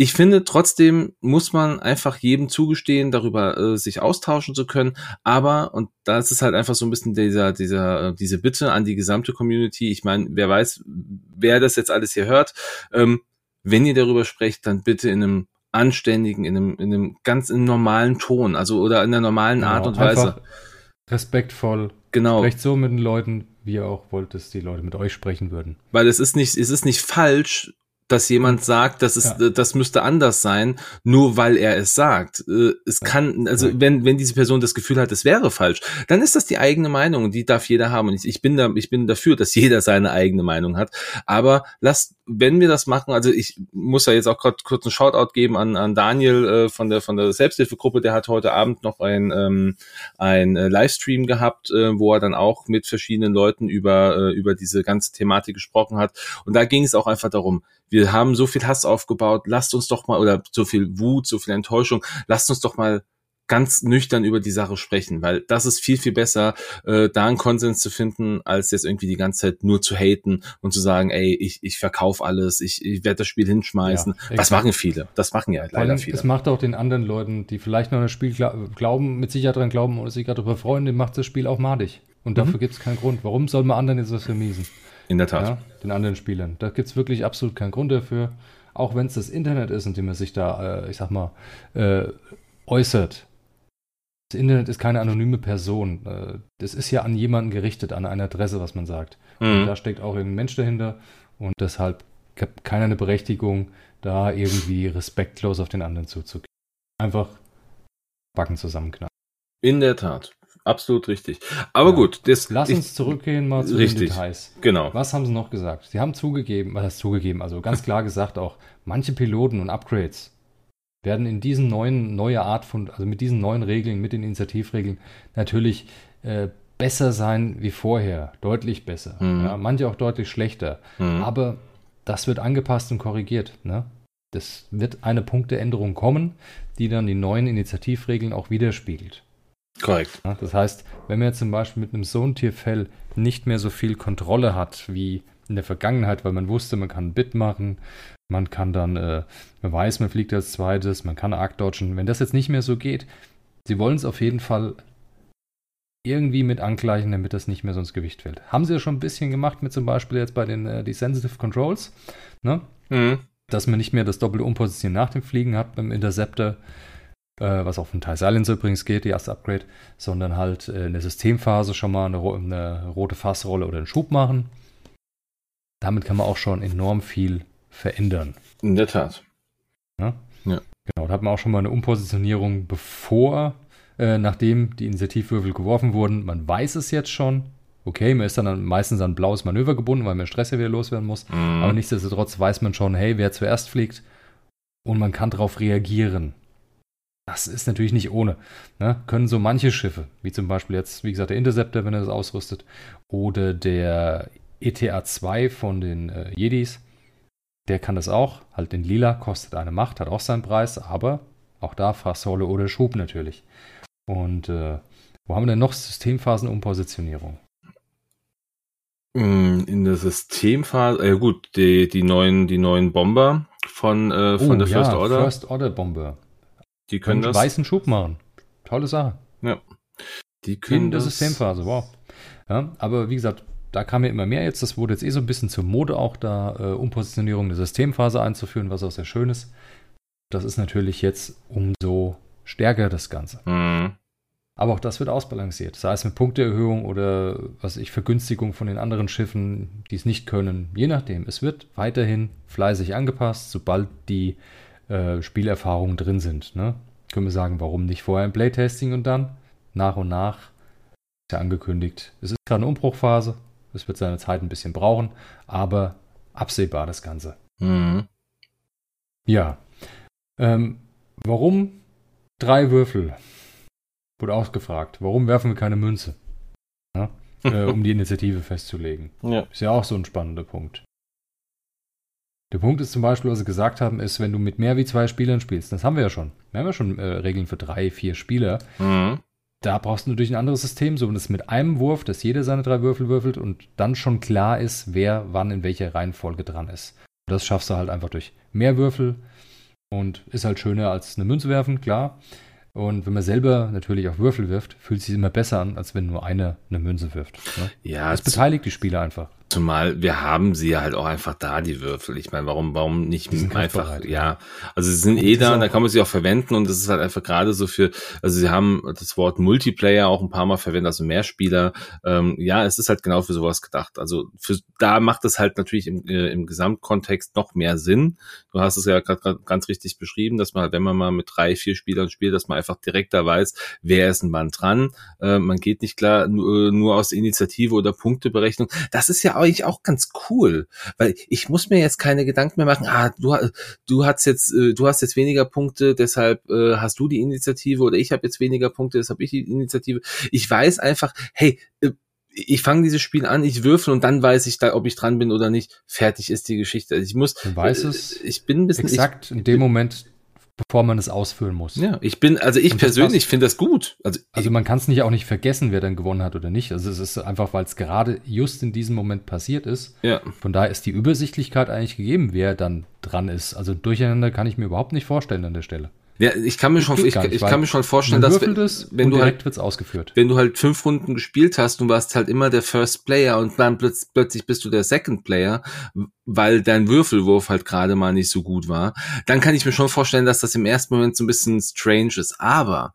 ich finde, trotzdem muss man einfach jedem zugestehen, darüber äh, sich austauschen zu können. Aber, und da ist es halt einfach so ein bisschen dieser, dieser, äh, diese Bitte an die gesamte Community. Ich meine, wer weiß, wer das jetzt alles hier hört. Ähm, wenn ihr darüber sprecht, dann bitte in einem anständigen, in einem, in einem ganz in normalen Ton, also oder in einer normalen genau, Art und Weise. Respektvoll. Genau. Sprecht so mit den Leuten, wie ihr auch wollt, dass die Leute mit euch sprechen würden. Weil es ist nicht, es ist nicht falsch, dass jemand sagt, das ist, ja. das müsste anders sein, nur weil er es sagt. Äh, es kann, also wenn, wenn diese Person das Gefühl hat, es wäre falsch, dann ist das die eigene Meinung und die darf jeder haben. Und ich, ich bin da, ich bin dafür, dass jeder seine eigene Meinung hat. Aber lasst wenn wir das machen, also ich muss ja jetzt auch gerade kurz einen Shoutout geben an, an Daniel äh, von der von der Selbsthilfegruppe, der hat heute Abend noch ein ähm, ein äh, Livestream gehabt, äh, wo er dann auch mit verschiedenen Leuten über äh, über diese ganze Thematik gesprochen hat und da ging es auch einfach darum, wir haben so viel Hass aufgebaut, lasst uns doch mal oder so viel Wut, so viel Enttäuschung, lasst uns doch mal ganz nüchtern über die Sache sprechen, weil das ist viel, viel besser, äh, da einen Konsens zu finden, als jetzt irgendwie die ganze Zeit nur zu haten und zu sagen, ey, ich, ich verkaufe alles, ich, ich werde das Spiel hinschmeißen. Ja, das machen viele. Das machen ja leider viele. Es macht auch den anderen Leuten, die vielleicht noch an das Spiel glauben, mit Sicherheit dran glauben oder sich gerade darüber freuen, dem macht das Spiel auch madig. Und dafür mhm. gibt es keinen Grund. Warum soll man anderen jetzt was vermiesen? In der Tat. Ja, den anderen Spielern. Da gibt es wirklich absolut keinen Grund dafür. Auch wenn es das Internet ist, in dem man sich da, äh, ich sag mal, äh, äußert das Internet ist keine anonyme Person. Äh, das ist ja an jemanden gerichtet, an eine Adresse, was man sagt. Mhm. Und da steckt auch ein Mensch dahinter und deshalb keiner eine Berechtigung, da irgendwie respektlos auf den anderen zuzugehen. Einfach Backen zusammenknallen. In der Tat. Absolut richtig. Aber ja. gut, das. Lass ich, uns zurückgehen mal zu richtig, den Details. Genau. Was haben sie noch gesagt? Sie haben zugegeben, was zugegeben, also ganz klar gesagt auch, manche Piloten und Upgrades werden in diesen neuen, neue Art von, also mit diesen neuen Regeln, mit den Initiativregeln natürlich äh, besser sein wie vorher, deutlich besser. Mhm. Ja, manche auch deutlich schlechter. Mhm. Aber das wird angepasst und korrigiert. Ne? Das wird eine Punkteänderung kommen, die dann die neuen Initiativregeln auch widerspiegelt. Korrekt. Ja, das heißt, wenn man jetzt zum Beispiel mit einem Sohntierfell nicht mehr so viel Kontrolle hat wie in der Vergangenheit, weil man wusste, man kann ein Bit machen, man kann dann, äh, man weiß, man fliegt als zweites, man kann arc dodgen. Wenn das jetzt nicht mehr so geht, sie wollen es auf jeden Fall irgendwie mit angleichen, damit das nicht mehr so ins Gewicht fällt. Haben sie ja schon ein bisschen gemacht mit zum Beispiel jetzt bei den äh, die Sensitive Controls, ne? Mhm. dass man nicht mehr das doppelte Umpositionieren nach dem Fliegen hat beim Interceptor, was auch von Thai Silence übrigens geht, die erste Upgrade, sondern halt äh, in der Systemphase schon mal eine, eine rote Fassrolle oder einen Schub machen. Damit kann man auch schon enorm viel verändern. In der Tat. Ja? ja. Genau, da hat man auch schon mal eine Umpositionierung bevor, äh, nachdem die Initiativwürfel geworfen wurden. Man weiß es jetzt schon. Okay, man ist dann meistens an blaues Manöver gebunden, weil man Stress ja wieder loswerden muss. Mhm. Aber nichtsdestotrotz weiß man schon, hey, wer zuerst fliegt und man kann darauf reagieren. Das ist natürlich nicht ohne. Ne? Können so manche Schiffe, wie zum Beispiel jetzt, wie gesagt, der Interceptor, wenn er das ausrüstet, oder der ETA 2 von den äh, Jedis, der kann das auch. Halt den Lila kostet eine Macht, hat auch seinen Preis, aber auch da Fassrolle oder Schub natürlich. Und äh, wo haben wir denn noch Systemphasenumpositionierung? Mm, in der Systemphase, äh, gut, die, die neuen, die neuen Bomber von, äh, von oh, der First ja, Order. First Order Bomber. Die können das. weißen Schub machen. Tolle Sache. Ja. Die können in der Systemphase, wow. Ja, aber wie gesagt, da kam ja immer mehr jetzt. Das wurde jetzt eh so ein bisschen zur Mode auch da, äh, Umpositionierung der Systemphase einzuführen, was auch sehr schön ist. Das ist natürlich jetzt umso stärker das Ganze. Mhm. Aber auch das wird ausbalanciert. Sei es mit Punkteerhöhung oder was ich Vergünstigung von den anderen Schiffen, die es nicht können. Je nachdem. Es wird weiterhin fleißig angepasst, sobald die äh, Spielerfahrungen drin sind. Ne? Können wir sagen, warum nicht vorher im Playtesting und dann nach und nach ist ja angekündigt. Es ist gerade eine Umbruchphase. Es wird seine Zeit ein bisschen brauchen, aber absehbar das Ganze. Mhm. Ja. Ähm, warum drei Würfel? Wurde ausgefragt. Warum werfen wir keine Münze? Ja? äh, um die Initiative festzulegen. Ja. Ist ja auch so ein spannender Punkt. Der Punkt ist zum Beispiel, was sie gesagt haben, ist, wenn du mit mehr wie zwei Spielern spielst, das haben wir ja schon. Wir haben ja schon äh, Regeln für drei, vier Spieler. Mhm. Da brauchst du natürlich ein anderes System, so dass mit einem Wurf, dass jeder seine drei Würfel würfelt und dann schon klar ist, wer wann in welcher Reihenfolge dran ist. Und das schaffst du halt einfach durch mehr Würfel und ist halt schöner als eine Münze werfen, klar. Und wenn man selber natürlich auch Würfel wirft, fühlt es sich immer besser an, als wenn nur einer eine Münze wirft. Ne? Ja, das beteiligt die Spieler einfach. Zumal wir haben sie ja halt auch einfach da, die Würfel. Ich meine, warum, warum nicht einfach, ja. Also sie sind eh da, da kann man sie auch verwenden und das ist halt einfach gerade so für, also sie haben das Wort Multiplayer auch ein paar Mal verwendet, also Mehrspieler. Ähm, ja, es ist halt genau für sowas gedacht. Also für, da macht es halt natürlich im, äh, im Gesamtkontext noch mehr Sinn. Du hast es ja gerade ganz richtig beschrieben, dass man halt, wenn man mal mit drei, vier Spielern spielt, dass man einfach direkt da weiß, wer ist ein Mann dran. Äh, man geht nicht klar nur, nur aus Initiative oder Punkteberechnung. Das ist ja eigentlich auch ganz cool, weil ich muss mir jetzt keine Gedanken mehr machen, ah, du, du hast jetzt, äh, du hast jetzt weniger Punkte, deshalb äh, hast du die Initiative oder ich habe jetzt weniger Punkte, deshalb ich die Initiative. Ich weiß einfach, hey, äh, ich fange dieses Spiel an, ich würfel und dann weiß ich da, ob ich dran bin oder nicht. Fertig ist die Geschichte. Also ich muss. Du weißt es. Ich bin ein bisschen. Exakt ich, in dem Moment, bevor man es ausfüllen muss. Ja, ich bin, also ich persönlich finde das gut. Also, also man kann es nicht auch nicht vergessen, wer dann gewonnen hat oder nicht. Also es ist einfach, weil es gerade just in diesem Moment passiert ist. Ja. Von daher ist die Übersichtlichkeit eigentlich gegeben, wer dann dran ist. Also durcheinander kann ich mir überhaupt nicht vorstellen an der Stelle. Ja, ich kann mir schon, ich, ich kann mir schon vorstellen, dass wenn, es wenn du halt, wird's ausgeführt. Wenn du halt fünf Runden gespielt hast und warst halt immer der First Player und dann plötzlich, plötzlich bist du der Second Player, weil dein Würfelwurf halt gerade mal nicht so gut war, dann kann ich mir schon vorstellen, dass das im ersten Moment so ein bisschen strange ist. Aber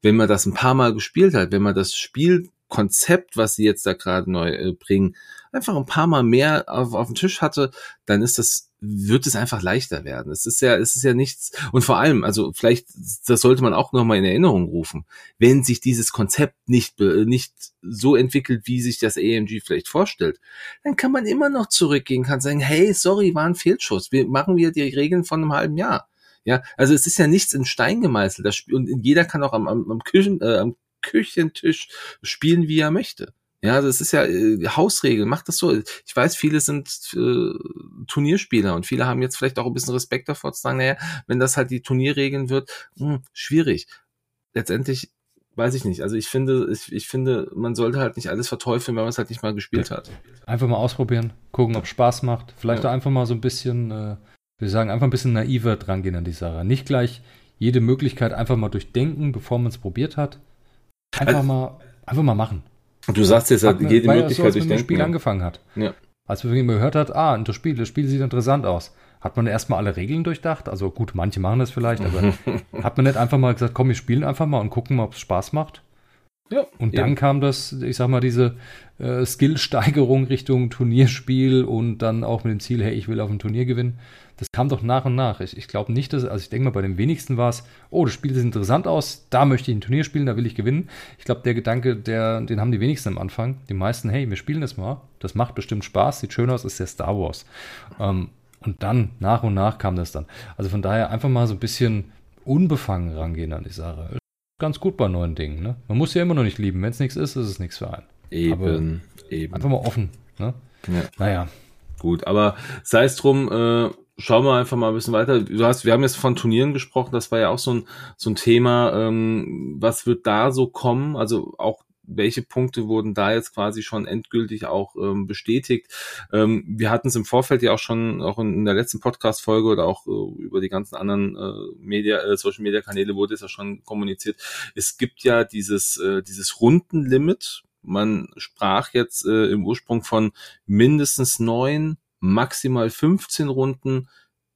wenn man das ein paar Mal gespielt hat, wenn man das Spielkonzept, was sie jetzt da gerade neu äh, bringen, einfach ein paar Mal mehr auf, auf dem Tisch hatte, dann ist das wird es einfach leichter werden. Es ist ja, es ist ja nichts. Und vor allem, also vielleicht, das sollte man auch nochmal in Erinnerung rufen. Wenn sich dieses Konzept nicht, nicht so entwickelt, wie sich das AMG vielleicht vorstellt, dann kann man immer noch zurückgehen, kann sagen, hey, sorry, war ein Fehlschuss. Wir machen wieder die Regeln von einem halben Jahr. Ja, also es ist ja nichts in Stein gemeißelt. Das und jeder kann auch am, am, am Küchen, äh, am Küchentisch spielen, wie er möchte. Ja, das ist ja äh, Hausregel, macht das so. Ich weiß, viele sind äh, Turnierspieler und viele haben jetzt vielleicht auch ein bisschen Respekt davor zu sagen, naja, wenn das halt die Turnierregeln wird, mh, hm, schwierig. Letztendlich weiß ich nicht. Also ich finde, ich, ich finde, man sollte halt nicht alles verteufeln, wenn man es halt nicht mal gespielt hat. Einfach mal ausprobieren, gucken, ob Spaß macht. Vielleicht ja. einfach mal so ein bisschen, äh, wir sagen, einfach ein bisschen naiver drangehen an die Sache. Nicht gleich jede Möglichkeit einfach mal durchdenken, bevor man es probiert hat. Einfach also, mal, einfach mal machen. Du sagst jetzt, hat jede Möglichkeit so, als durchdenken. das Spiel ja. angefangen hat. Ja. Als man gehört hat, ah, das Spiel, das Spiel sieht interessant aus. Hat man erstmal alle Regeln durchdacht? Also gut, manche machen das vielleicht, aber hat man nicht einfach mal gesagt, komm, wir spielen einfach mal und gucken mal, ob es Spaß macht? Ja. Und dann eben. kam das, ich sag mal, diese äh, Skillsteigerung Richtung Turnierspiel und dann auch mit dem Ziel, hey, ich will auf ein Turnier gewinnen. Das kam doch nach und nach. Ich, ich glaube nicht, dass, also ich denke mal, bei den wenigsten war es, oh, das Spiel sieht interessant aus, da möchte ich ein Turnier spielen, da will ich gewinnen. Ich glaube, der Gedanke, der, den haben die wenigsten am Anfang. Die meisten, hey, wir spielen das mal, das macht bestimmt Spaß, sieht schön aus, ist ja Star Wars. Ähm, und dann, nach und nach kam das dann. Also von daher einfach mal so ein bisschen unbefangen rangehen an die Sache. Ganz gut bei neuen Dingen. Ne? Man muss ja immer noch nicht lieben. Wenn es nichts ist, ist es nichts für einen. Eben, Aber eben. Einfach mal offen. Ne? Ja. Naja. Gut, aber sei es drum, äh, schauen wir einfach mal ein bisschen weiter. Du hast, wir haben jetzt von Turnieren gesprochen, das war ja auch so ein, so ein Thema. Ähm, was wird da so kommen? Also auch welche Punkte wurden da jetzt quasi schon endgültig auch ähm, bestätigt? Ähm, wir hatten es im Vorfeld ja auch schon, auch in, in der letzten Podcast-Folge oder auch äh, über die ganzen anderen äh, Media, äh, Social Media Kanäle wurde es ja schon kommuniziert. Es gibt ja dieses, äh, dieses Rundenlimit. Man sprach jetzt äh, im Ursprung von mindestens neun maximal 15 Runden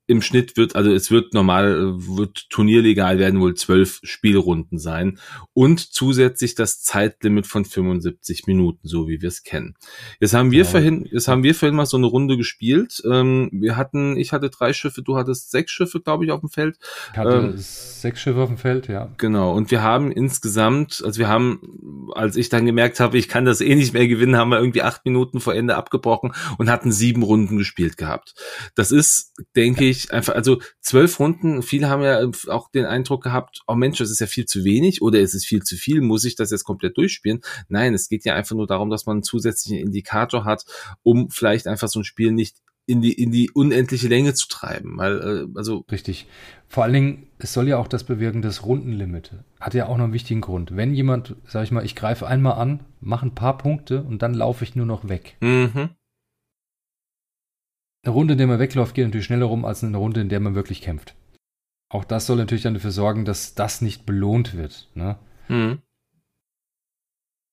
im Schnitt wird, also es wird normal, wird turnierlegal werden wohl zwölf Spielrunden sein und zusätzlich das Zeitlimit von 75 Minuten, so wie wir es kennen. Jetzt haben wir ja. vorhin, jetzt haben wir vorhin mal so eine Runde gespielt. Ähm, wir hatten, ich hatte drei Schiffe, du hattest sechs Schiffe, glaube ich, auf dem Feld. Ich hatte ähm, sechs Schiffe auf dem Feld, ja. Genau. Und wir haben insgesamt, also wir haben, als ich dann gemerkt habe, ich kann das eh nicht mehr gewinnen, haben wir irgendwie acht Minuten vor Ende abgebrochen und hatten sieben Runden gespielt gehabt. Das ist, denke ich, wirklich einfach, also zwölf Runden, viele haben ja auch den Eindruck gehabt, oh Mensch, das ist ja viel zu wenig oder ist es viel zu viel, muss ich das jetzt komplett durchspielen? Nein, es geht ja einfach nur darum, dass man einen zusätzlichen Indikator hat, um vielleicht einfach so ein Spiel nicht in die, in die unendliche Länge zu treiben. Weil, äh, also Richtig. Vor allen Dingen, es soll ja auch das bewirken, das Rundenlimit. Hat ja auch noch einen wichtigen Grund. Wenn jemand, sag ich mal, ich greife einmal an, mache ein paar Punkte und dann laufe ich nur noch weg. Mhm. Eine Runde, in der man wegläuft, geht natürlich schneller rum als eine Runde, in der man wirklich kämpft. Auch das soll natürlich dann dafür sorgen, dass das nicht belohnt wird. Ne? Mhm.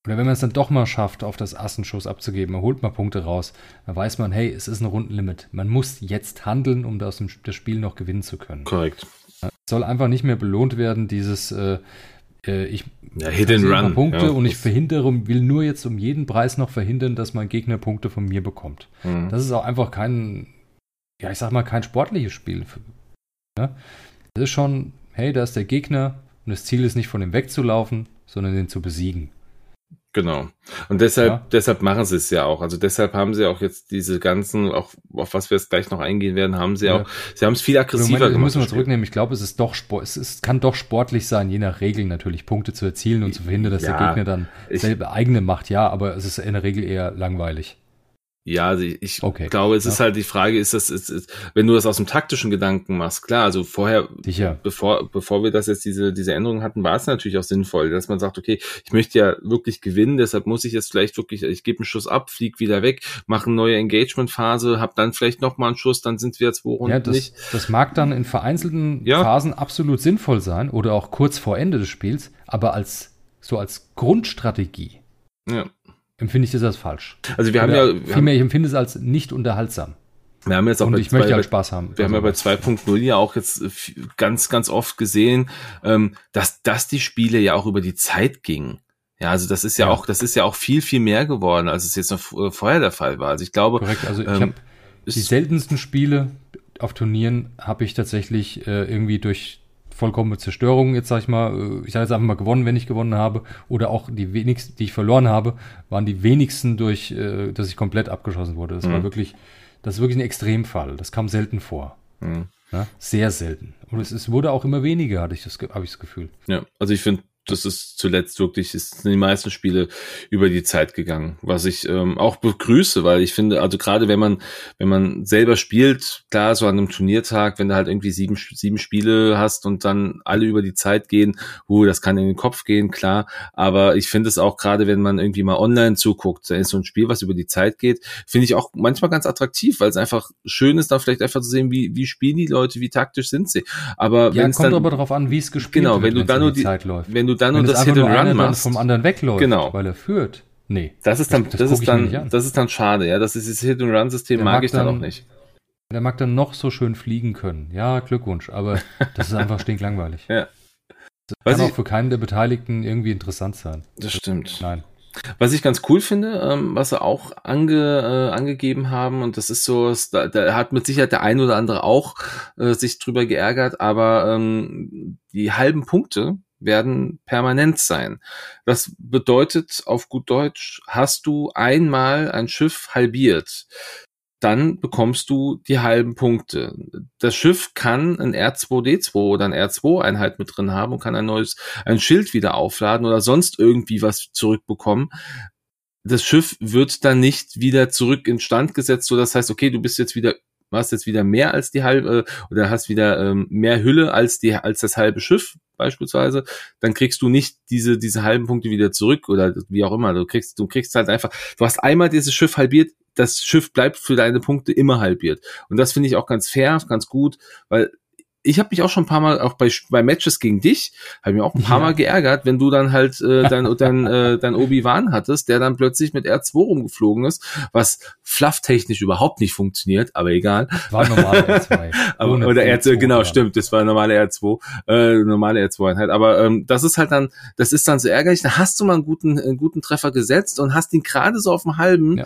Oder wenn man es dann doch mal schafft, auf das Assenschuss abzugeben, man holt mal Punkte raus, dann weiß man, hey, es ist ein Rundenlimit. Man muss jetzt handeln, um das, das Spiel noch gewinnen zu können. Korrekt. Es soll einfach nicht mehr belohnt werden, dieses, äh, äh, ich ja, Hit and Run. Punkte ja, und ich verhindere, will nur jetzt um jeden Preis noch verhindern, dass mein Gegner Punkte von mir bekommt. Mhm. Das ist auch einfach kein, ja, ich sag mal, kein sportliches Spiel. Ja? Das ist schon, hey, da ist der Gegner und das Ziel ist nicht von ihm wegzulaufen, sondern den zu besiegen. Genau. Und deshalb, ja. deshalb machen sie es ja auch. Also deshalb haben sie auch jetzt diese ganzen, auch auf was wir jetzt gleich noch eingehen werden, haben sie ja. auch, sie haben es viel aggressiver Moment, gemacht. Müssen wir zurücknehmen. Ich glaube, es ist doch Sport, es ist, kann doch sportlich sein, je nach Regeln natürlich Punkte zu erzielen und zu verhindern, dass ja, der Gegner dann selber eigene macht. Ja, aber es ist in der Regel eher langweilig. Ja, also ich okay. glaube, es ja. ist halt die Frage, ist das, ist, ist, wenn du das aus dem taktischen Gedanken machst, klar, also vorher, Sicher. bevor, bevor wir das jetzt diese, diese Änderungen hatten, war es natürlich auch sinnvoll, dass man sagt, okay, ich möchte ja wirklich gewinnen, deshalb muss ich jetzt vielleicht wirklich, ich gebe einen Schuss ab, flieg wieder weg, mache eine neue Engagement-Phase, hab dann vielleicht nochmal einen Schuss, dann sind wir jetzt wo ja, das, nicht. Das mag dann in vereinzelten ja. Phasen absolut sinnvoll sein oder auch kurz vor Ende des Spiels, aber als, so als Grundstrategie. Ja empfinde ich das als falsch. Also wir Oder haben ja. Vielmehr, ich empfinde es als nicht unterhaltsam. Wir haben jetzt auch und ich zwei, möchte halt Spaß haben. Wir also haben ja bei 2.0 ja auch jetzt ganz, ganz oft gesehen, ähm, dass, dass die Spiele ja auch über die Zeit gingen. Ja, also das ist ja, ja, auch, das ist ja auch viel, viel mehr geworden, als es jetzt noch äh, vorher der Fall war. Also ich glaube. Korrekt, also ich ähm, habe die seltensten Spiele auf Turnieren habe ich tatsächlich äh, irgendwie durch vollkommene Zerstörung, jetzt sag ich mal, äh, ich sage jetzt einfach mal gewonnen, wenn ich gewonnen habe, oder auch die wenigsten, die ich verloren habe, waren die wenigsten durch, äh, dass ich komplett abgeschossen wurde. Das mhm. war wirklich, das ist wirklich ein Extremfall. Das kam selten vor. Mhm. Ja, sehr selten. Und es, es wurde auch immer weniger, hatte ich das, habe ich das Gefühl. Ja, also ich finde das ist zuletzt wirklich, ist in die meisten Spiele über die Zeit gegangen, was ich ähm, auch begrüße, weil ich finde, also gerade wenn man, wenn man selber spielt, klar, so an einem Turniertag, wenn du halt irgendwie sieben, sieben Spiele hast und dann alle über die Zeit gehen, uh, das kann in den Kopf gehen, klar, aber ich finde es auch gerade, wenn man irgendwie mal online zuguckt, da ist so ein Spiel, was über die Zeit geht, finde ich auch manchmal ganz attraktiv, weil es einfach schön ist, da vielleicht einfach zu sehen, wie, wie spielen die Leute, wie taktisch sind sie. Aber ja, wenn es kommt dann, aber darauf an, wie es gespielt genau, wird, wenn du dann nur die, Zeit läuft. wenn du dann nur das Hit and Run machst, vom anderen wegläuft, genau. weil er führt. Nee. Das ist dann, das, das ist dann, das ist dann schade, ja. Das ist dieses Hit and Run System mag, ich dann, auch nicht. Der mag dann noch so schön fliegen können. Ja, Glückwunsch, aber das ist einfach stinklangweilig. ja. Das kann ich, auch für keinen der Beteiligten irgendwie interessant sein. Das stimmt. Nein. Was ich ganz cool finde, ähm, was sie auch ange, äh, angegeben haben, und das ist so, da, da hat mit Sicherheit der ein oder andere auch äh, sich drüber geärgert, aber ähm, die halben Punkte werden permanent sein. Das bedeutet auf gut Deutsch, hast du einmal ein Schiff halbiert, dann bekommst du die halben Punkte. Das Schiff kann ein R2D2 oder ein R2-Einheit mit drin haben und kann ein neues, ein Schild wieder aufladen oder sonst irgendwie was zurückbekommen. Das Schiff wird dann nicht wieder zurück instand gesetzt, so das heißt, okay, du bist jetzt wieder hast jetzt wieder mehr als die halbe oder hast wieder ähm, mehr Hülle als die als das halbe Schiff beispielsweise, dann kriegst du nicht diese diese halben Punkte wieder zurück oder wie auch immer. Du kriegst du kriegst halt einfach, du hast einmal dieses Schiff halbiert, das Schiff bleibt für deine Punkte immer halbiert. Und das finde ich auch ganz fair, ganz gut, weil ich habe mich auch schon ein paar Mal, auch bei, bei Matches gegen dich, habe mich auch ein paar ja. Mal geärgert, wenn du dann halt äh, dein, dein, äh, dein Obi-Wan hattest, der dann plötzlich mit R2 rumgeflogen ist, was flufftechnisch überhaupt nicht funktioniert, aber egal. War normale R2. aber, oder R2, genau, oder? stimmt, das war normale R2, äh, normale R2-Einheit. Aber ähm, das ist halt dann, das ist dann so ärgerlich, da hast du mal einen guten, einen guten Treffer gesetzt und hast ihn gerade so auf dem halben ja.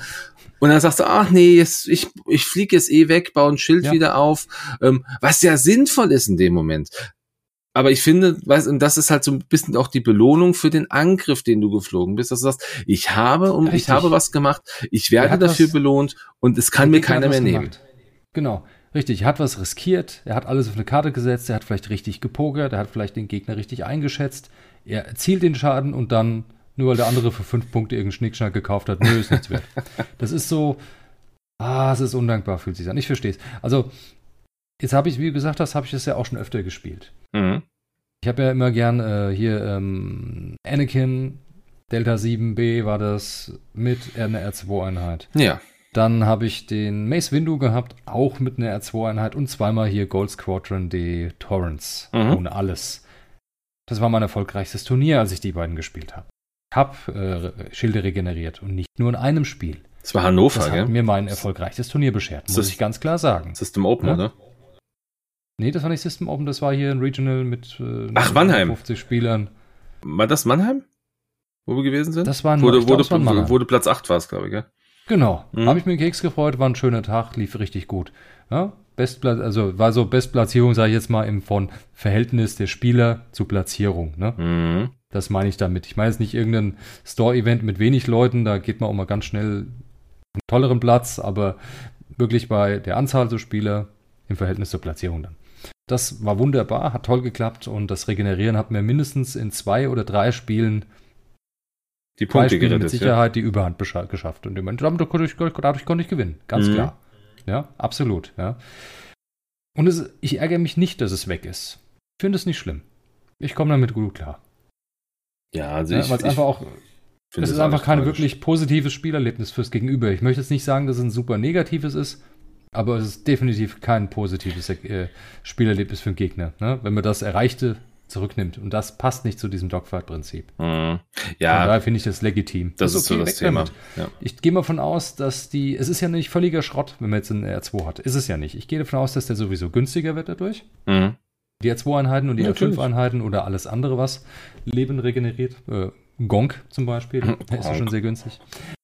Und dann sagst du, ach nee, jetzt, ich, ich fliege jetzt eh weg, baue ein Schild ja. wieder auf, ähm, was ja sinnvoll ist in dem Moment. Aber ich finde, weißt, und das ist halt so ein bisschen auch die Belohnung für den Angriff, den du geflogen bist, dass du sagst, ich habe und ich habe was gemacht, ich werde dafür was, belohnt und es kann mir keiner mehr nehmen. Gemacht. Genau. Richtig, er hat was riskiert, er hat alles auf eine Karte gesetzt, er hat vielleicht richtig gepokert, er hat vielleicht den Gegner richtig eingeschätzt, er erzielt den Schaden und dann nur weil der andere für fünf Punkte irgendeinen Schnickschnack gekauft hat. Nö, ist nichts wert. Das ist so, ah, es ist undankbar, fühlt sich an. Ich verstehe es. Also, jetzt habe ich, wie du gesagt hast, habe ich das ja auch schon öfter gespielt. Mhm. Ich habe ja immer gern äh, hier ähm, Anakin Delta 7B war das mit einer R2-Einheit. Ja. Dann habe ich den Mace Windu gehabt, auch mit einer R2-Einheit und zweimal hier Gold Squadron D Torrents. Mhm. Ohne alles. Das war mein erfolgreichstes Turnier, als ich die beiden gespielt habe habe äh, Schilde regeneriert und nicht nur in einem Spiel. Das war Hannover, das hat gell? mir mein erfolgreiches Turnier beschert, muss ich ganz klar sagen. System Open, ja? oder? Nee, das war nicht System Open, das war hier ein Regional mit äh, Ach, Mannheim. 50 Spielern. War das Mannheim? Wo wir gewesen sind? Das war ein wurde, wurde, glaub, wurde, wurde Platz 8 war es, glaube ich, gell? Genau. Mhm. Habe ich mir einen Keks gefreut, war ein schöner Tag, lief richtig gut. Ja? Bestplatz, also war so Bestplatzierung, sage ich jetzt mal, im von Verhältnis der Spieler zu Platzierung. Ne? Mhm. Das meine ich damit. Ich meine jetzt nicht irgendein Store-Event mit wenig Leuten, da geht man auch mal ganz schnell einen tolleren Platz, aber wirklich bei der Anzahl der Spieler im Verhältnis zur Platzierung dann. Das war wunderbar, hat toll geklappt und das Regenerieren hat mir mindestens in zwei oder drei Spielen die Punkte gerettet, mit Sicherheit ja. die Überhand geschafft. Und dadurch, dadurch konnte ich gewinnen, ganz mhm. klar. Ja, absolut. Ja. Und es, ich ärgere mich nicht, dass es weg ist. Ich finde es nicht schlimm. Ich komme damit gut klar. Ja, also ja, ich. Es einfach auch. Es ist einfach kein wirklich positives Spielerlebnis fürs Gegenüber. Ich möchte jetzt nicht sagen, dass es ein super negatives ist, aber es ist definitiv kein positives äh, Spielerlebnis für den Gegner. Ne? Wenn man das Erreichte zurücknimmt. Und das passt nicht zu diesem Dogfight-Prinzip. Mhm. Ja. Von daher finde ich das legitim. Das, das ist, okay, so das Thema. Ja. Ich gehe mal von aus, dass die, es ist ja nicht völliger Schrott, wenn man jetzt einen R2 hat. Ist es ja nicht. Ich gehe davon aus, dass der sowieso günstiger wird dadurch. Mhm. Die R2-Einheiten und die R5-Einheiten oder alles andere, was Leben regeneriert. Äh, Gonk zum Beispiel, der ist ja schon sehr günstig.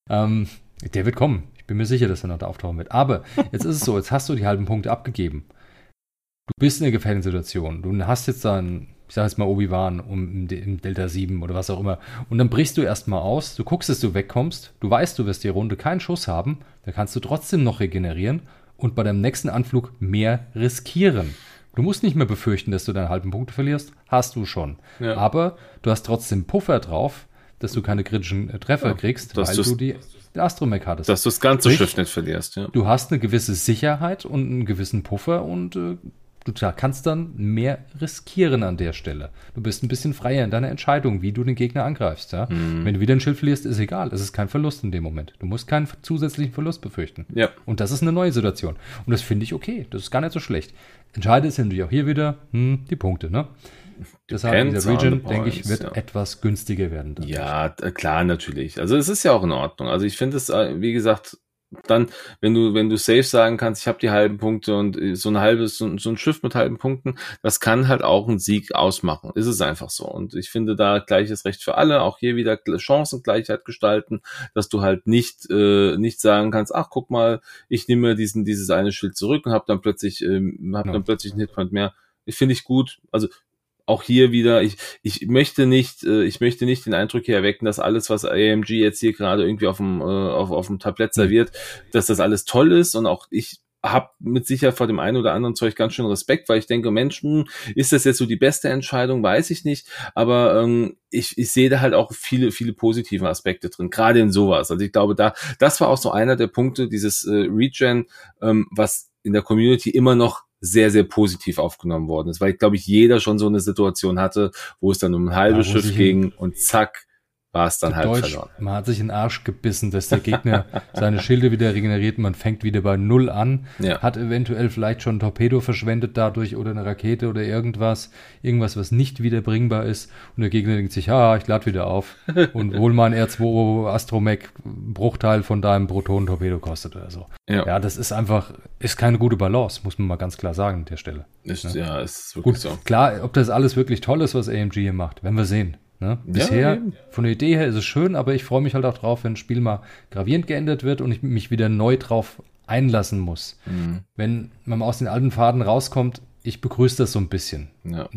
Ähm, der wird kommen. Ich bin mir sicher, dass er noch da auftauchen wird. Aber jetzt ist es so, jetzt hast du die halben Punkte abgegeben. Du bist in einer gefährlichen Situation. Du hast jetzt dann ich sage jetzt mal Obi-Wan um im Delta 7 oder was auch immer. Und dann brichst du erstmal aus, du guckst, dass du wegkommst, du weißt, du wirst die Runde keinen Schuss haben, dann kannst du trotzdem noch regenerieren und bei deinem nächsten Anflug mehr riskieren. Du musst nicht mehr befürchten, dass du deine halben Punkte verlierst, hast du schon. Ja. Aber du hast trotzdem Puffer drauf, dass du keine kritischen äh, Treffer ja, kriegst, weil du die Astromech hattest. Dass du das ganze Sprich, Schiff nicht verlierst, ja. Du hast eine gewisse Sicherheit und einen gewissen Puffer und äh, du kannst dann mehr riskieren an der Stelle. Du bist ein bisschen freier in deiner Entscheidung, wie du den Gegner angreifst. Ja? Mhm. Wenn du wieder ein Schild verlierst, ist egal. Es ist kein Verlust in dem Moment. Du musst keinen zusätzlichen Verlust befürchten. Ja. Und das ist eine neue Situation. Und das finde ich okay. Das ist gar nicht so schlecht. Entscheidend ist natürlich auch hier wieder hm, die Punkte. Ne? Deshalb dieser Region, denke ich, wird ja. etwas günstiger werden. Dadurch. Ja, klar, natürlich. Also es ist ja auch in Ordnung. Also ich finde es, äh, wie gesagt, dann, wenn du, wenn du safe sagen kannst, ich habe die halben Punkte und äh, so ein halbes, so, so, ein Schiff mit halben Punkten, das kann halt auch einen Sieg ausmachen. Ist es einfach so. Und ich finde da gleiches Recht für alle, auch hier wieder Chancengleichheit gestalten, dass du halt nicht, äh, nicht sagen kannst, ach guck mal, ich nehme diesen, dieses eine Schild zurück und habe dann plötzlich, ähm, hab dann plötzlich einen Hitpoint mehr. Finde ich gut. Also auch hier wieder, ich, ich möchte nicht, äh, ich möchte nicht den Eindruck hier erwecken, dass alles, was AMG jetzt hier gerade irgendwie auf dem, äh, auf, auf dem Tablett serviert, dass das alles toll ist und auch ich habe mit Sicherheit vor dem einen oder anderen Zeug ganz schön Respekt, weil ich denke, Mensch, hm, ist das jetzt so die beste Entscheidung, weiß ich nicht, aber ähm, ich, ich sehe da halt auch viele, viele positive Aspekte drin, gerade in sowas. Also ich glaube, da, das war auch so einer der Punkte, dieses äh, Regen, ähm, was in der Community immer noch sehr, sehr positiv aufgenommen worden ist, weil, glaube ich, jeder schon so eine Situation hatte, wo es dann um ein halbes ja, Schiff ging und zack, war es dann halt Deutsch, verloren. Man hat sich in den Arsch gebissen, dass der Gegner seine Schilde wieder regeneriert. Man fängt wieder bei Null an, ja. hat eventuell vielleicht schon ein Torpedo verschwendet dadurch oder eine Rakete oder irgendwas. Irgendwas, was nicht wiederbringbar ist. Und der Gegner denkt sich, ah, ich lade wieder auf und hol mal ein R2 Astromech Bruchteil von deinem Proton-Torpedo kostet oder so. Ja. ja, das ist einfach, ist keine gute Balance, muss man mal ganz klar sagen an der Stelle. Ist, ja. ja, ist wirklich Gut, so. Klar, ob das alles wirklich toll ist, was AMG hier macht, werden wir sehen. Ne? Bisher, ja, von der Idee her ist es schön, aber ich freue mich halt auch drauf, wenn ein Spiel mal gravierend geändert wird und ich mich wieder neu drauf einlassen muss. Mhm. Wenn man mal aus den alten Faden rauskommt, ich begrüße das so ein bisschen. Ja.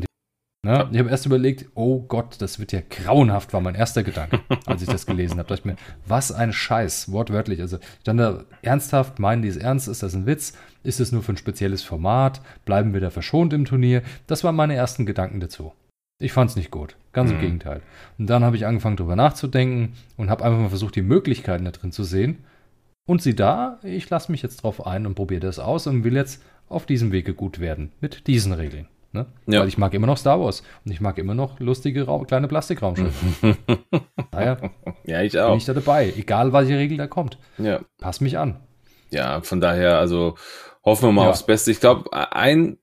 Ne? Ich habe erst überlegt, oh Gott, das wird ja grauenhaft, war mein erster Gedanke, als ich das gelesen habe. Da dachte ich mir, was ein Scheiß, wortwörtlich. Also ich dann da ernsthaft, meinen die es ernst, ist das ein Witz? Ist es nur für ein spezielles Format? Bleiben wir da verschont im Turnier? Das waren meine ersten Gedanken dazu. Ich fand es nicht gut. Ganz mhm. im Gegenteil. Und dann habe ich angefangen, darüber nachzudenken und habe einfach mal versucht, die Möglichkeiten da drin zu sehen. Und sie da, ich lasse mich jetzt drauf ein und probiere das aus und will jetzt auf diesem Wege gut werden. Mit diesen Regeln. Ne? Ja. Weil ich mag immer noch Star Wars und ich mag immer noch lustige Ra kleine Plastikraumschiffe. Daher ja, ich auch. bin ich da dabei. Egal, welche Regel da kommt. Ja. Pass mich an. Ja, von daher, also hoffen wir mal ja. aufs Beste. Ich glaube, ein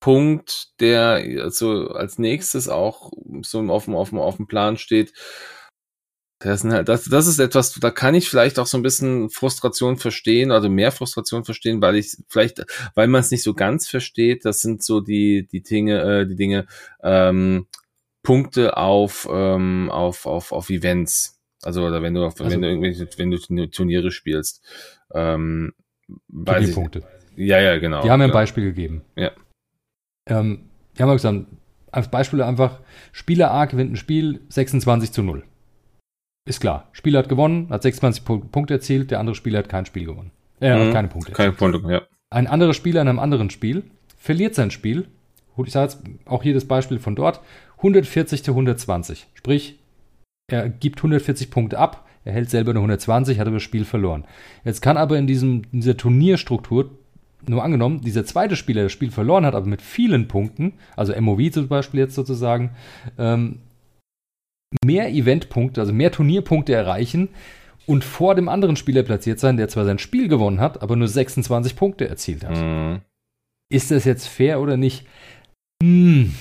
Punkt, der also als nächstes auch so auf dem, auf dem, auf dem Plan steht, das, halt, das, das ist etwas, da kann ich vielleicht auch so ein bisschen Frustration verstehen, also mehr Frustration verstehen, weil ich vielleicht, weil man es nicht so ganz versteht. Das sind so die die Dinge, äh, die Dinge ähm, Punkte auf ähm, auf auf auf Events. Also oder wenn du auf, also, wenn du irgendwelche, wenn du Turniere spielst. Ähm, Turnierpunkte. Ja, ja, genau. Die haben mir ein Beispiel gegeben. Ja. Ähm, die haben gesagt, als Beispiel einfach, Spieler A gewinnt ein Spiel 26 zu 0. Ist klar. Spieler hat gewonnen, hat 26 Punkte erzielt, der andere Spieler hat kein Spiel gewonnen. Er mhm, hat keine Punkte. Keine Punkte, ja. Ein anderer Spieler in einem anderen Spiel verliert sein Spiel. Ich sage jetzt auch hier das Beispiel von dort. 140 zu 120. Sprich, er gibt 140 Punkte ab, er hält selber eine 120, hat aber das Spiel verloren. Jetzt kann aber in diesem, in dieser Turnierstruktur nur angenommen, dieser zweite Spieler das Spiel verloren hat, aber mit vielen Punkten, also MOV zum Beispiel jetzt sozusagen, ähm, mehr Eventpunkte, also mehr Turnierpunkte erreichen und vor dem anderen Spieler platziert sein, der zwar sein Spiel gewonnen hat, aber nur 26 Punkte erzielt hat. Mhm. Ist das jetzt fair oder nicht? Hm,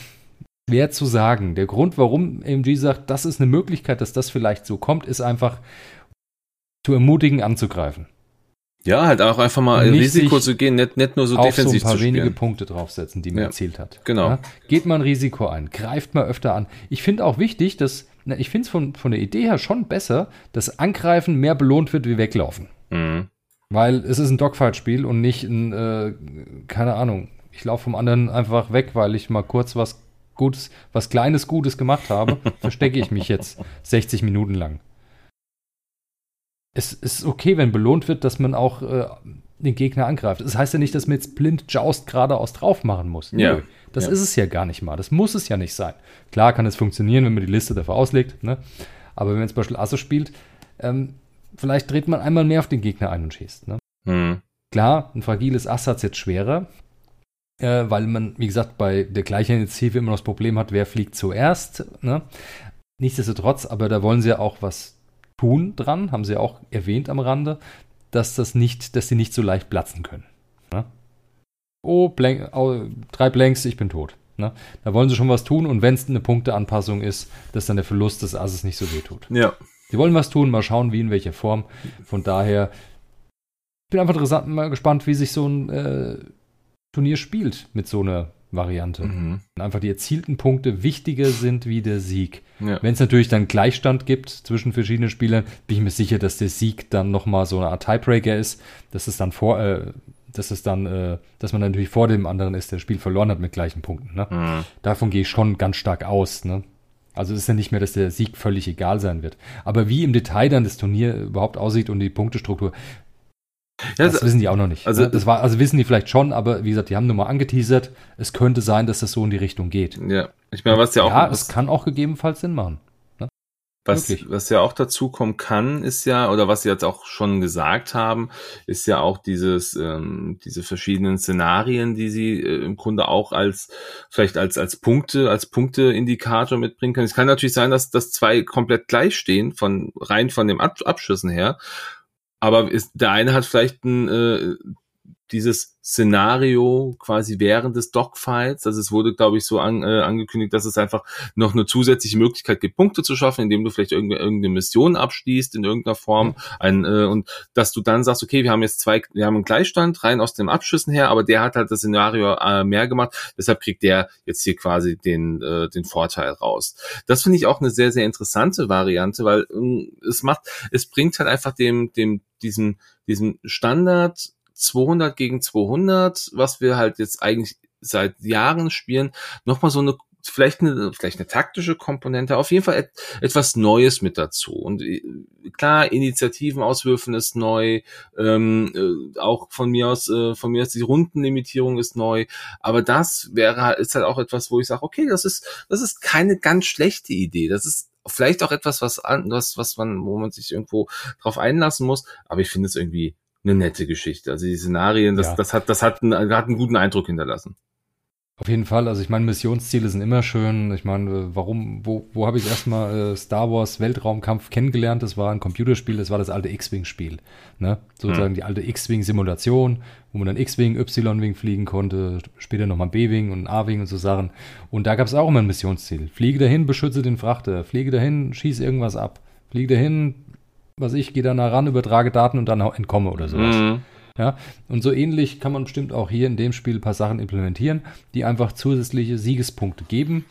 schwer zu sagen. Der Grund, warum AMG sagt, das ist eine Möglichkeit, dass das vielleicht so kommt, ist einfach zu ermutigen, anzugreifen. Ja, halt auch einfach mal ein Risiko zu gehen, nicht, nicht nur so defensiv so ein paar wenige Punkte draufsetzen, die man ja, erzielt hat. Genau. Ja? Geht mal ein Risiko ein, greift mal öfter an. Ich finde auch wichtig, dass, na, ich finde es von, von der Idee her schon besser, dass Angreifen mehr belohnt wird wie Weglaufen. Mhm. Weil es ist ein Dogfight-Spiel und nicht ein, äh, keine Ahnung, ich laufe vom anderen einfach weg, weil ich mal kurz was Gutes, was Kleines Gutes gemacht habe, verstecke ich mich jetzt 60 Minuten lang es ist okay, wenn belohnt wird, dass man auch äh, den Gegner angreift. Das heißt ja nicht, dass man jetzt blind Joust geradeaus drauf machen muss. Ja. Nö, das ja. ist es ja gar nicht mal. Das muss es ja nicht sein. Klar kann es funktionieren, wenn man die Liste dafür auslegt. Ne? Aber wenn man zum Beispiel Asse spielt, ähm, vielleicht dreht man einmal mehr auf den Gegner ein und schießt. Ne? Mhm. Klar, ein fragiles Ass hat es jetzt schwerer, äh, weil man, wie gesagt, bei der gleichen Initiative immer noch das Problem hat, wer fliegt zuerst. Ne? Nichtsdestotrotz, aber da wollen sie ja auch was tun dran, haben sie auch erwähnt am Rande, dass das nicht, dass sie nicht so leicht platzen können. Ne? Oh, blank, oh, drei Blanks, ich bin tot. Ne? Da wollen sie schon was tun und wenn es eine Punkteanpassung ist, dass dann der Verlust des Asses nicht so weh tut. Ja. Sie wollen was tun, mal schauen, wie, in welcher Form. Von daher bin einfach interessant, mal gespannt, wie sich so ein äh, Turnier spielt mit so einer Variante. Mhm. Einfach die erzielten Punkte wichtiger sind wie der Sieg. Ja. Wenn es natürlich dann Gleichstand gibt zwischen verschiedenen Spielern, bin ich mir sicher, dass der Sieg dann nochmal so eine Art Tiebreaker ist, dass es dann vor, äh, dass es dann, äh, dass man natürlich vor dem anderen ist, der das Spiel verloren hat mit gleichen Punkten. Ne? Mhm. Davon gehe ich schon ganz stark aus. Ne? Also es ist ja nicht mehr, dass der Sieg völlig egal sein wird. Aber wie im Detail dann das Turnier überhaupt aussieht und die Punktestruktur, ja, das, das wissen die auch noch nicht. Also, ne? das war, also wissen die vielleicht schon, aber wie gesagt, die haben nur mal angeteasert. Es könnte sein, dass das so in die Richtung geht. Ja, ich meine, was ja auch. Ja, es kann auch gegebenenfalls Sinn machen. Ne? Was, was ja auch dazu kommen kann, ist ja, oder was sie jetzt auch schon gesagt haben, ist ja auch dieses, ähm, diese verschiedenen Szenarien, die sie äh, im Grunde auch als, vielleicht als, als Punkte, als Punkteindikator mitbringen können. Es kann natürlich sein, dass, dass zwei komplett gleich stehen, von, rein von dem Abschüssen her. Aber ist, der eine hat vielleicht ein, äh, dieses Szenario quasi während des Dogfights. Also es wurde, glaube ich, so an, äh, angekündigt, dass es einfach noch eine zusätzliche Möglichkeit gibt, Punkte zu schaffen, indem du vielleicht irgendeine, irgendeine Mission abschließt in irgendeiner Form. Ein, äh, und dass du dann sagst, okay, wir haben jetzt zwei, wir haben einen Gleichstand rein aus den Abschüssen her, aber der hat halt das Szenario äh, mehr gemacht. Deshalb kriegt der jetzt hier quasi den, äh, den Vorteil raus. Das finde ich auch eine sehr, sehr interessante Variante, weil äh, es macht, es bringt halt einfach dem, dem, diesem, diesem Standard 200 gegen 200, was wir halt jetzt eigentlich seit Jahren spielen, nochmal so eine vielleicht eine, vielleicht eine taktische Komponente, auf jeden Fall et, etwas Neues mit dazu. Und äh, klar, Initiativen auswürfen ist neu, ähm, äh, auch von mir aus, äh, von mir aus die Rundenlimitierung ist neu, aber das wäre halt, ist halt auch etwas, wo ich sage, okay, das ist, das ist keine ganz schlechte Idee. Das ist vielleicht auch etwas, was, was, was man, wo man sich irgendwo drauf einlassen muss, aber ich finde es irgendwie eine nette Geschichte. Also die Szenarien, das, ja. das hat, das hat einen, hat einen guten Eindruck hinterlassen. Auf jeden Fall, also ich meine, Missionsziele sind immer schön. Ich meine, warum, wo, wo habe ich erstmal äh, Star Wars Weltraumkampf kennengelernt? Das war ein Computerspiel, das war das alte X-Wing-Spiel. Ne? Sozusagen hm. die alte X-Wing-Simulation, wo man dann X-Wing, Y-Wing fliegen konnte, später nochmal B-Wing und A-Wing und so Sachen. Und da gab es auch immer ein Missionsziel. Fliege dahin, beschütze den Frachter, fliege dahin, schieß irgendwas ab. Fliege dahin, was ich, gehe da nah ran, übertrage Daten und dann entkomme oder sowas. Mhm. Ja, und so ähnlich kann man bestimmt auch hier in dem Spiel ein paar Sachen implementieren, die einfach zusätzliche Siegespunkte geben,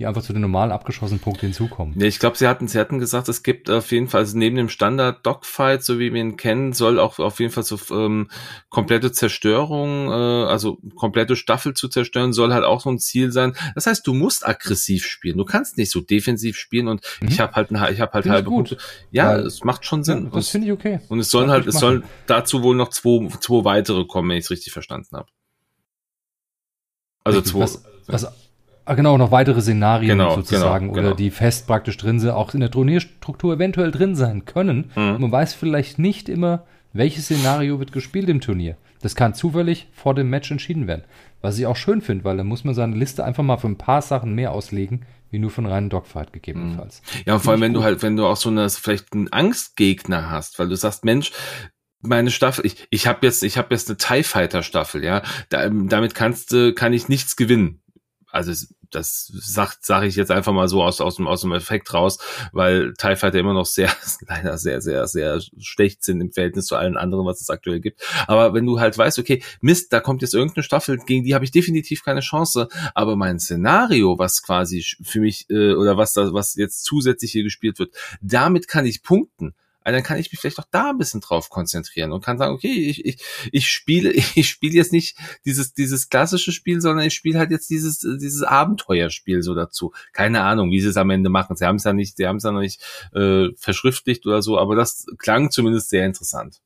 die einfach zu den normalen abgeschossenen Punkten hinzukommen. Ja, ich glaube, sie hatten, sie hatten gesagt, es gibt auf jeden Fall, also neben dem Standard Dogfight, so wie wir ihn kennen, soll auch auf jeden Fall so ähm, komplette Zerstörung, äh, also komplette Staffel zu zerstören, soll halt auch so ein Ziel sein. Das heißt, du musst aggressiv spielen. Du kannst nicht so defensiv spielen und mhm. ich habe halt, ich habe halt find halbe Punkte. Ja, Weil, es macht schon Sinn. Ja, das finde ich okay. Und es sollen halt, es sollen dazu wohl noch zwei, zwei weitere kommen, wenn ich es richtig verstanden habe. Also zwei. Was, was Ah, genau, noch weitere Szenarien genau, sozusagen genau, oder genau. die fest praktisch drin sind, auch in der Turnierstruktur eventuell drin sein können. Mhm. Man weiß vielleicht nicht immer, welches Szenario wird gespielt im Turnier. Das kann zufällig vor dem Match entschieden werden. Was ich auch schön finde, weil da muss man seine Liste einfach mal für ein paar Sachen mehr auslegen, wie nur von reinen Dogfight gegebenenfalls. Mhm. Ja, und vor allem, wenn gut. du halt, wenn du auch so eine, vielleicht einen Angstgegner hast, weil du sagst, Mensch, meine Staffel, ich, ich habe jetzt, ich habe jetzt eine TIE Fighter Staffel, ja, da, damit kannst du, kann ich nichts gewinnen also das sagt sage ich jetzt einfach mal so aus aus dem aus dem Effekt raus, weil TIE Fighter immer noch sehr leider sehr sehr sehr schlecht sind im Verhältnis zu allen anderen, was es aktuell gibt. Aber wenn du halt weißt, okay, Mist, da kommt jetzt irgendeine Staffel, gegen die habe ich definitiv keine Chance, aber mein Szenario, was quasi für mich äh, oder was da was jetzt zusätzlich hier gespielt wird, damit kann ich punkten also dann kann ich mich vielleicht auch da ein bisschen drauf konzentrieren und kann sagen, okay, ich, ich, ich spiele, ich spiele jetzt nicht dieses, dieses klassische Spiel, sondern ich spiele halt jetzt dieses, dieses Abenteuerspiel so dazu. Keine Ahnung, wie sie es am Ende machen. Sie haben es ja nicht, sie haben es ja noch nicht äh, verschriftlicht oder so, aber das klang zumindest sehr interessant.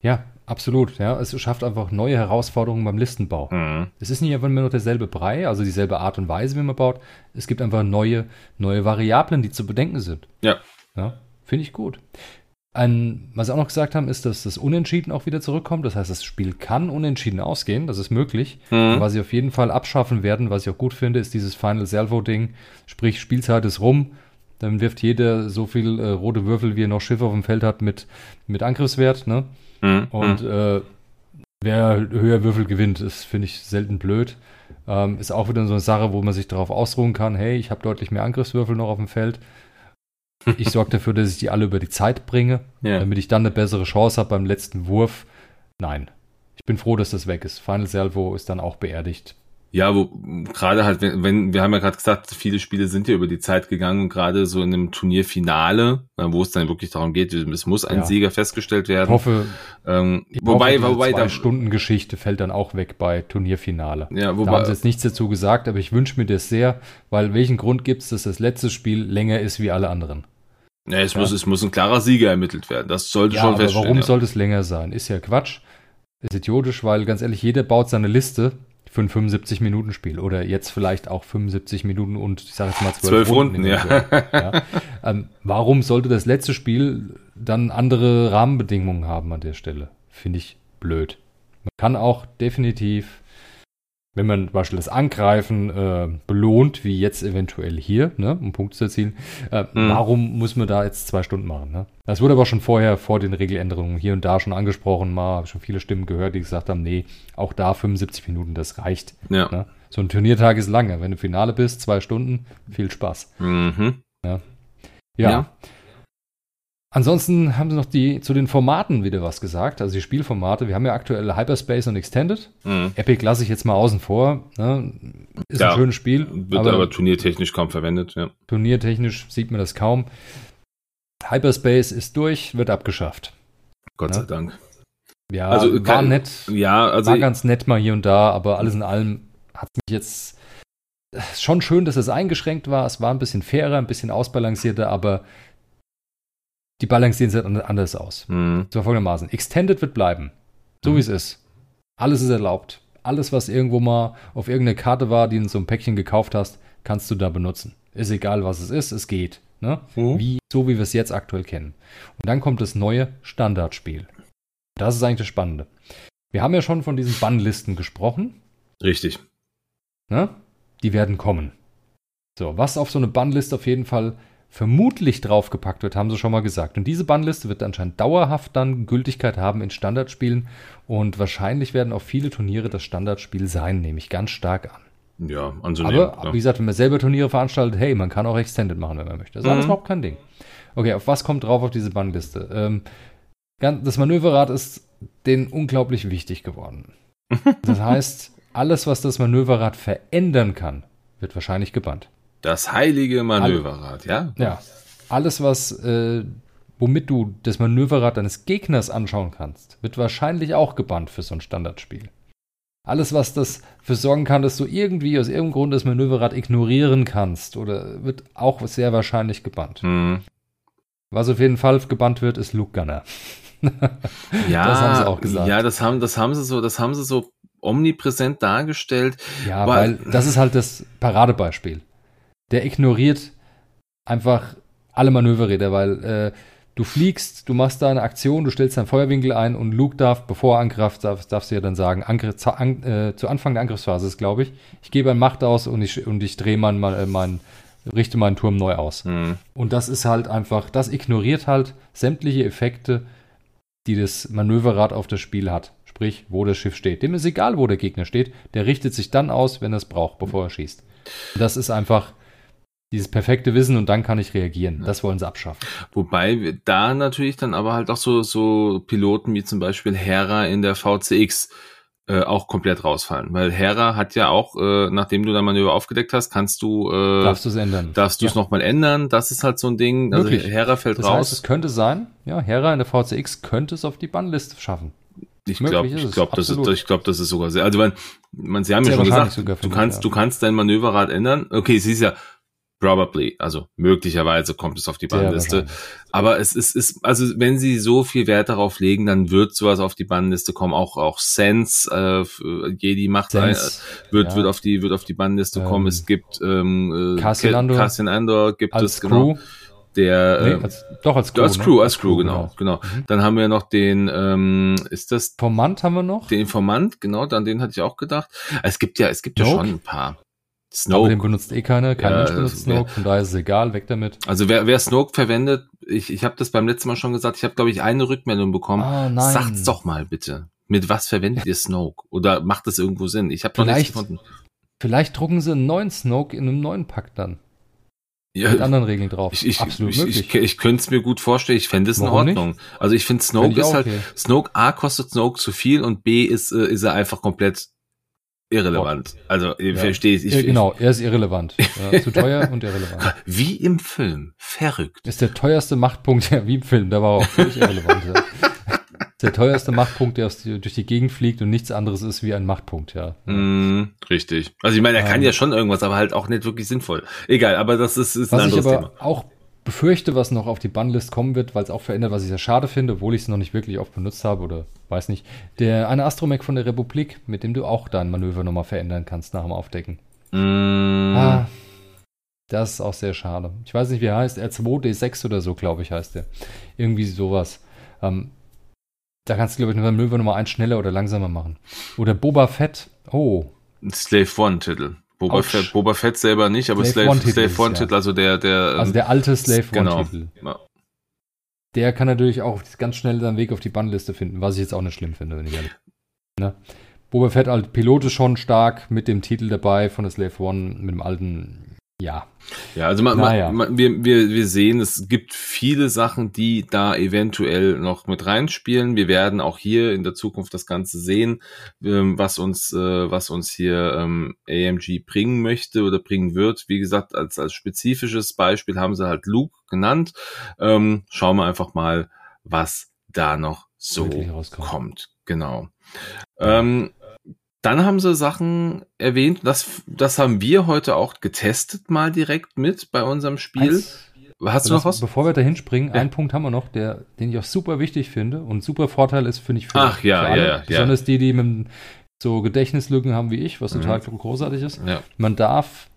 Ja, absolut. Ja, es schafft einfach neue Herausforderungen beim Listenbau. Mhm. Es ist nicht einfach nur derselbe Brei, also dieselbe Art und Weise, wie man baut. Es gibt einfach neue, neue Variablen, die zu bedenken sind. Ja. Ja. Finde ich gut. Ein, was sie auch noch gesagt haben, ist, dass das Unentschieden auch wieder zurückkommt. Das heißt, das Spiel kann unentschieden ausgehen. Das ist möglich. Mhm. Was sie auf jeden Fall abschaffen werden, was ich auch gut finde, ist dieses Final Salvo-Ding. Sprich, Spielzeit ist rum. Dann wirft jeder so viel äh, rote Würfel, wie er noch Schiffe auf dem Feld hat, mit, mit Angriffswert. Ne? Mhm. Und äh, wer höher Würfel gewinnt, ist, finde ich, selten blöd. Ähm, ist auch wieder so eine Sache, wo man sich darauf ausruhen kann, hey, ich habe deutlich mehr Angriffswürfel noch auf dem Feld. Ich sorge dafür, dass ich die alle über die Zeit bringe, ja. damit ich dann eine bessere Chance habe beim letzten Wurf. Nein. Ich bin froh, dass das weg ist. Final Salvo ist dann auch beerdigt. Ja, wo gerade halt, wenn, wenn, wir haben ja gerade gesagt, viele Spiele sind ja über die Zeit gegangen und gerade so in einem Turnierfinale, wo es dann wirklich darum geht, es muss ein ja. Sieger festgestellt werden. Ich hoffe, ähm, ich wobei, hoffe, wobei zwei Stunden Geschichte fällt dann auch weg bei Turnierfinale. Ja, wobei, da haben sie jetzt nichts dazu gesagt, aber ich wünsche mir das sehr, weil welchen Grund gibt es, dass das letzte Spiel länger ist wie alle anderen? Ja, es, ja. Muss, es muss ein klarer Sieger ermittelt werden. Das sollte ja, schon feststehen. Warum ja. sollte es länger sein? Ist ja Quatsch. Ist idiotisch, weil ganz ehrlich, jeder baut seine Liste für ein 75-Minuten-Spiel oder jetzt vielleicht auch 75 Minuten und ich sage jetzt mal 12, 12 Runden. Runden ja. ja. Ähm, warum sollte das letzte Spiel dann andere Rahmenbedingungen haben an der Stelle? Finde ich blöd. Man kann auch definitiv wenn man zum Beispiel das Angreifen äh, belohnt, wie jetzt eventuell hier, ne, um Punkte zu erzielen, äh, mhm. warum muss man da jetzt zwei Stunden machen? Ne? Das wurde aber schon vorher, vor den Regeländerungen hier und da schon angesprochen, mal habe schon viele Stimmen gehört, die gesagt haben, nee, auch da 75 Minuten, das reicht. Ja. Ne? So ein Turniertag ist lange. Wenn du Finale bist, zwei Stunden, viel Spaß. Mhm. Ja. ja. ja. Ansonsten haben sie noch die zu den Formaten wieder was gesagt, also die Spielformate. Wir haben ja aktuell Hyperspace und Extended. Mhm. Epic lasse ich jetzt mal außen vor. Ne? Ist ja, ein schönes Spiel. Wird aber, aber, turniertechnisch kaum verwendet. Ja. Turniertechnisch sieht man das kaum. Hyperspace ist durch, wird abgeschafft. Gott ja? sei Dank. Ja, also, war kann, nett. Ja, also war ganz nett mal hier und da, aber alles in allem hat mich jetzt schon schön, dass es eingeschränkt war. Es war ein bisschen fairer, ein bisschen ausbalancierter, aber die balancieren sich anders aus. Mhm. So folgendermaßen. Extended wird bleiben. So mhm. wie es ist. Alles ist erlaubt. Alles, was irgendwo mal auf irgendeine Karte war, die du in so einem Päckchen gekauft hast, kannst du da benutzen. Ist egal, was es ist, es geht. Ne? Mhm. Wie, so wie wir es jetzt aktuell kennen. Und dann kommt das neue Standardspiel. Das ist eigentlich das Spannende. Wir haben ja schon von diesen Bannlisten gesprochen. Richtig. Ne? Die werden kommen. So, was auf so eine Bannliste auf jeden Fall vermutlich draufgepackt wird, haben sie schon mal gesagt. Und diese Bannliste wird anscheinend dauerhaft dann Gültigkeit haben in Standardspielen und wahrscheinlich werden auch viele Turniere das Standardspiel sein, nehme ich ganz stark an. Ja, anzunehmen. Aber ja. wie gesagt, wenn man selber Turniere veranstaltet, hey, man kann auch Extended machen, wenn man möchte. Das ist mhm. alles überhaupt kein Ding. Okay, auf was kommt drauf auf diese Bannliste? Ähm, das Manöverrad ist denen unglaublich wichtig geworden. Das heißt, alles, was das Manöverrad verändern kann, wird wahrscheinlich gebannt. Das heilige Manöverrad, ja? Ja. Alles, was, äh, womit du das Manöverrad deines Gegners anschauen kannst, wird wahrscheinlich auch gebannt für so ein Standardspiel. Alles, was das für sorgen kann, dass du irgendwie aus irgendeinem Grund das Manöverrad ignorieren kannst, oder wird auch sehr wahrscheinlich gebannt. Mhm. Was auf jeden Fall gebannt wird, ist Luke Gunner. ja, das haben sie auch gesagt. Ja, das haben, das haben sie so, das haben sie so omnipräsent dargestellt. Ja, weil, weil das ist halt das Paradebeispiel. Der ignoriert einfach alle Manöverräder, weil äh, du fliegst, du machst da eine Aktion, du stellst deinen Feuerwinkel ein und Luke darf, bevor er angreift, darf, darfst du ja dann sagen, Angriff, zu, an, äh, zu Anfang der Angriffsphase ist, glaube ich, ich gebe ein Macht aus und ich, und ich drehe mein, mein, mein, richte meinen Turm neu aus. Mhm. Und das ist halt einfach, das ignoriert halt sämtliche Effekte, die das Manöverrad auf das Spiel hat. Sprich, wo das Schiff steht. Dem ist egal, wo der Gegner steht. Der richtet sich dann aus, wenn er es braucht, bevor er schießt. Das ist einfach dieses perfekte Wissen und dann kann ich reagieren. Das wollen sie abschaffen. Wobei da natürlich dann aber halt auch so, so Piloten wie zum Beispiel Hera in der VCX äh, auch komplett rausfallen. Weil Hera hat ja auch, äh, nachdem du dein Manöver aufgedeckt hast, kannst du äh, darfst du es ändern. Darfst du es ja. nochmal ändern. Das ist halt so ein Ding. Also Wirklich? Hera fällt das raus. Heißt, es könnte sein, ja, Hera in der VCX könnte es auf die Bannliste schaffen. Ich glaube, ich glaube, das ist, ich glaube, das ist sogar sehr. Also man, man, sie haben ja schon gesagt, du kannst, ja. du kannst dein Manöverrad ändern. Okay, es ist ja Probably, also möglicherweise kommt es auf die Bannliste. Aber es ist, ist, also wenn sie so viel Wert darauf legen, dann wird sowas auf die Bannliste kommen. Auch auch Sense, äh, Jedi macht Sense, ein, wird ja. wird auf die wird auf die Bannliste ähm, kommen. Es gibt ähm, äh, Cassian Andor, Cassian Andor gibt als es genau. Crew. Der nee, äh, als, doch als Crew, als Crew, ne? als Crew, genau, genau. genau. Mhm. Dann haben wir noch den, ähm, ist das Informant haben wir noch? Den Informant, genau, an den hatte ich auch gedacht. Es gibt ja, es gibt ja schon ein paar. Snoke. Aber den benutzt eh keiner, kein ja, Mensch benutzt Snoke, von daher ist es egal, weg damit. Also wer, wer Snoke verwendet, ich, ich habe das beim letzten Mal schon gesagt, ich habe glaube ich eine Rückmeldung bekommen. Ah, nein. Sagt's doch mal bitte. Mit was verwendet ihr Snoke? Oder macht das irgendwo Sinn? Ich habe noch nichts gefunden. Vielleicht drucken sie einen neuen Snoke in einem neuen Pack dann. Ja, mit anderen Regeln drauf. Ich, ich, Absolut ich, möglich. Ich, ich, ich könnte es mir gut vorstellen. Ich fände es in Ordnung. Nicht? Also ich finde Snoke ist halt, okay. Snoke A kostet Snoke zu viel und B ist, äh, ist er einfach komplett irrelevant. Also, ja. versteht ich, Genau, er ist irrelevant. Ja, zu teuer und irrelevant. Wie im Film. Verrückt. Ist der teuerste Machtpunkt, ja, wie im Film, der war auch völlig irrelevant. Ja. der teuerste Machtpunkt, der durch die Gegend fliegt und nichts anderes ist wie ein Machtpunkt, ja. Mm, richtig. Also ich meine, er kann ähm, ja schon irgendwas, aber halt auch nicht wirklich sinnvoll. Egal, aber das ist, ist ein anderes Thema. auch befürchte, was noch auf die Bannlist kommen wird, weil es auch verändert, was ich sehr schade finde, obwohl ich es noch nicht wirklich oft benutzt habe oder weiß nicht. Der eine Astromech von der Republik, mit dem du auch dein Manöver nochmal verändern kannst nach dem Aufdecken. Mm. Ah, das ist auch sehr schade. Ich weiß nicht, wie er heißt. R2D6 oder so, glaube ich, heißt der. Irgendwie sowas. Ähm, da kannst du, glaube ich, eine Manöver Nummer 1 schneller oder langsamer machen. Oder Boba Fett. Oh. Slave One-Titel. Boba Fett, Boba Fett selber nicht, aber Slave, One-Titel, Slave One Titel, ja. also der, der. Also der alte Slave One-Titel. Genau. Ja. Der kann natürlich auch ganz schnell seinen Weg auf die Bannliste finden, was ich jetzt auch nicht schlimm finde, wenn ich ehrlich bin. Ne? Boba Fett als Pilot ist schon stark mit dem Titel dabei von der Slave One, mit dem alten ja. Ja, also man, naja. man, wir, wir, wir sehen, es gibt viele Sachen, die da eventuell noch mit reinspielen. Wir werden auch hier in der Zukunft das Ganze sehen, ähm, was uns, äh, was uns hier ähm, AMG bringen möchte oder bringen wird. Wie gesagt, als, als spezifisches Beispiel haben sie halt Luke genannt. Ähm, schauen wir einfach mal, was da noch so kommt. Genau. Ähm, dann haben sie Sachen erwähnt, das, das haben wir heute auch getestet mal direkt mit bei unserem Spiel. Eins, Hast du noch was? Bevor wir da hinspringen, ja. einen Punkt haben wir noch, der, den ich auch super wichtig finde und super Vorteil ist, finde ich, für, Ach, ja, für alle. Ja, ja, Besonders die, die mit so Gedächtnislücken haben wie ich, was total mhm. großartig ist. Man darf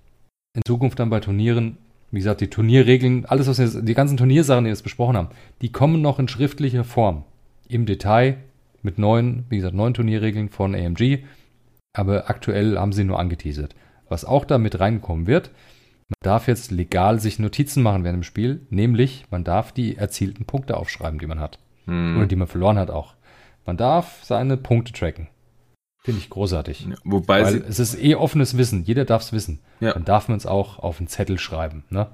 in Zukunft dann bei Turnieren, wie gesagt, die Turnierregeln, alles, was wir, die ganzen Turniersachen, die wir jetzt besprochen haben, die kommen noch in schriftlicher Form. Im Detail mit neuen, wie gesagt, neuen Turnierregeln von AMG aber aktuell haben sie nur angeteasert. Was auch da mit reinkommen wird, man darf jetzt legal sich Notizen machen während dem Spiel, nämlich man darf die erzielten Punkte aufschreiben, die man hat. Hm. Oder die man verloren hat auch. Man darf seine Punkte tracken. Finde ich großartig. Ja, wobei Weil es ist eh offenes Wissen. Jeder darf es wissen. Ja. Dann darf man es auch auf einen Zettel schreiben. Ne?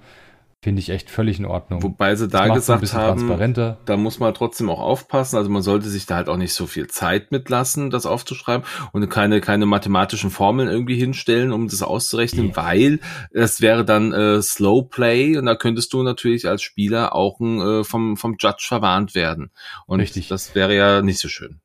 Finde ich echt völlig in Ordnung. Wobei sie da gesagt haben, da muss man trotzdem auch aufpassen. Also man sollte sich da halt auch nicht so viel Zeit mitlassen, das aufzuschreiben und keine, keine mathematischen Formeln irgendwie hinstellen, um das auszurechnen, yeah. weil es wäre dann äh, Slow Play und da könntest du natürlich als Spieler auch äh, vom, vom Judge verwarnt werden. Und Richtig. das wäre ja nicht so schön.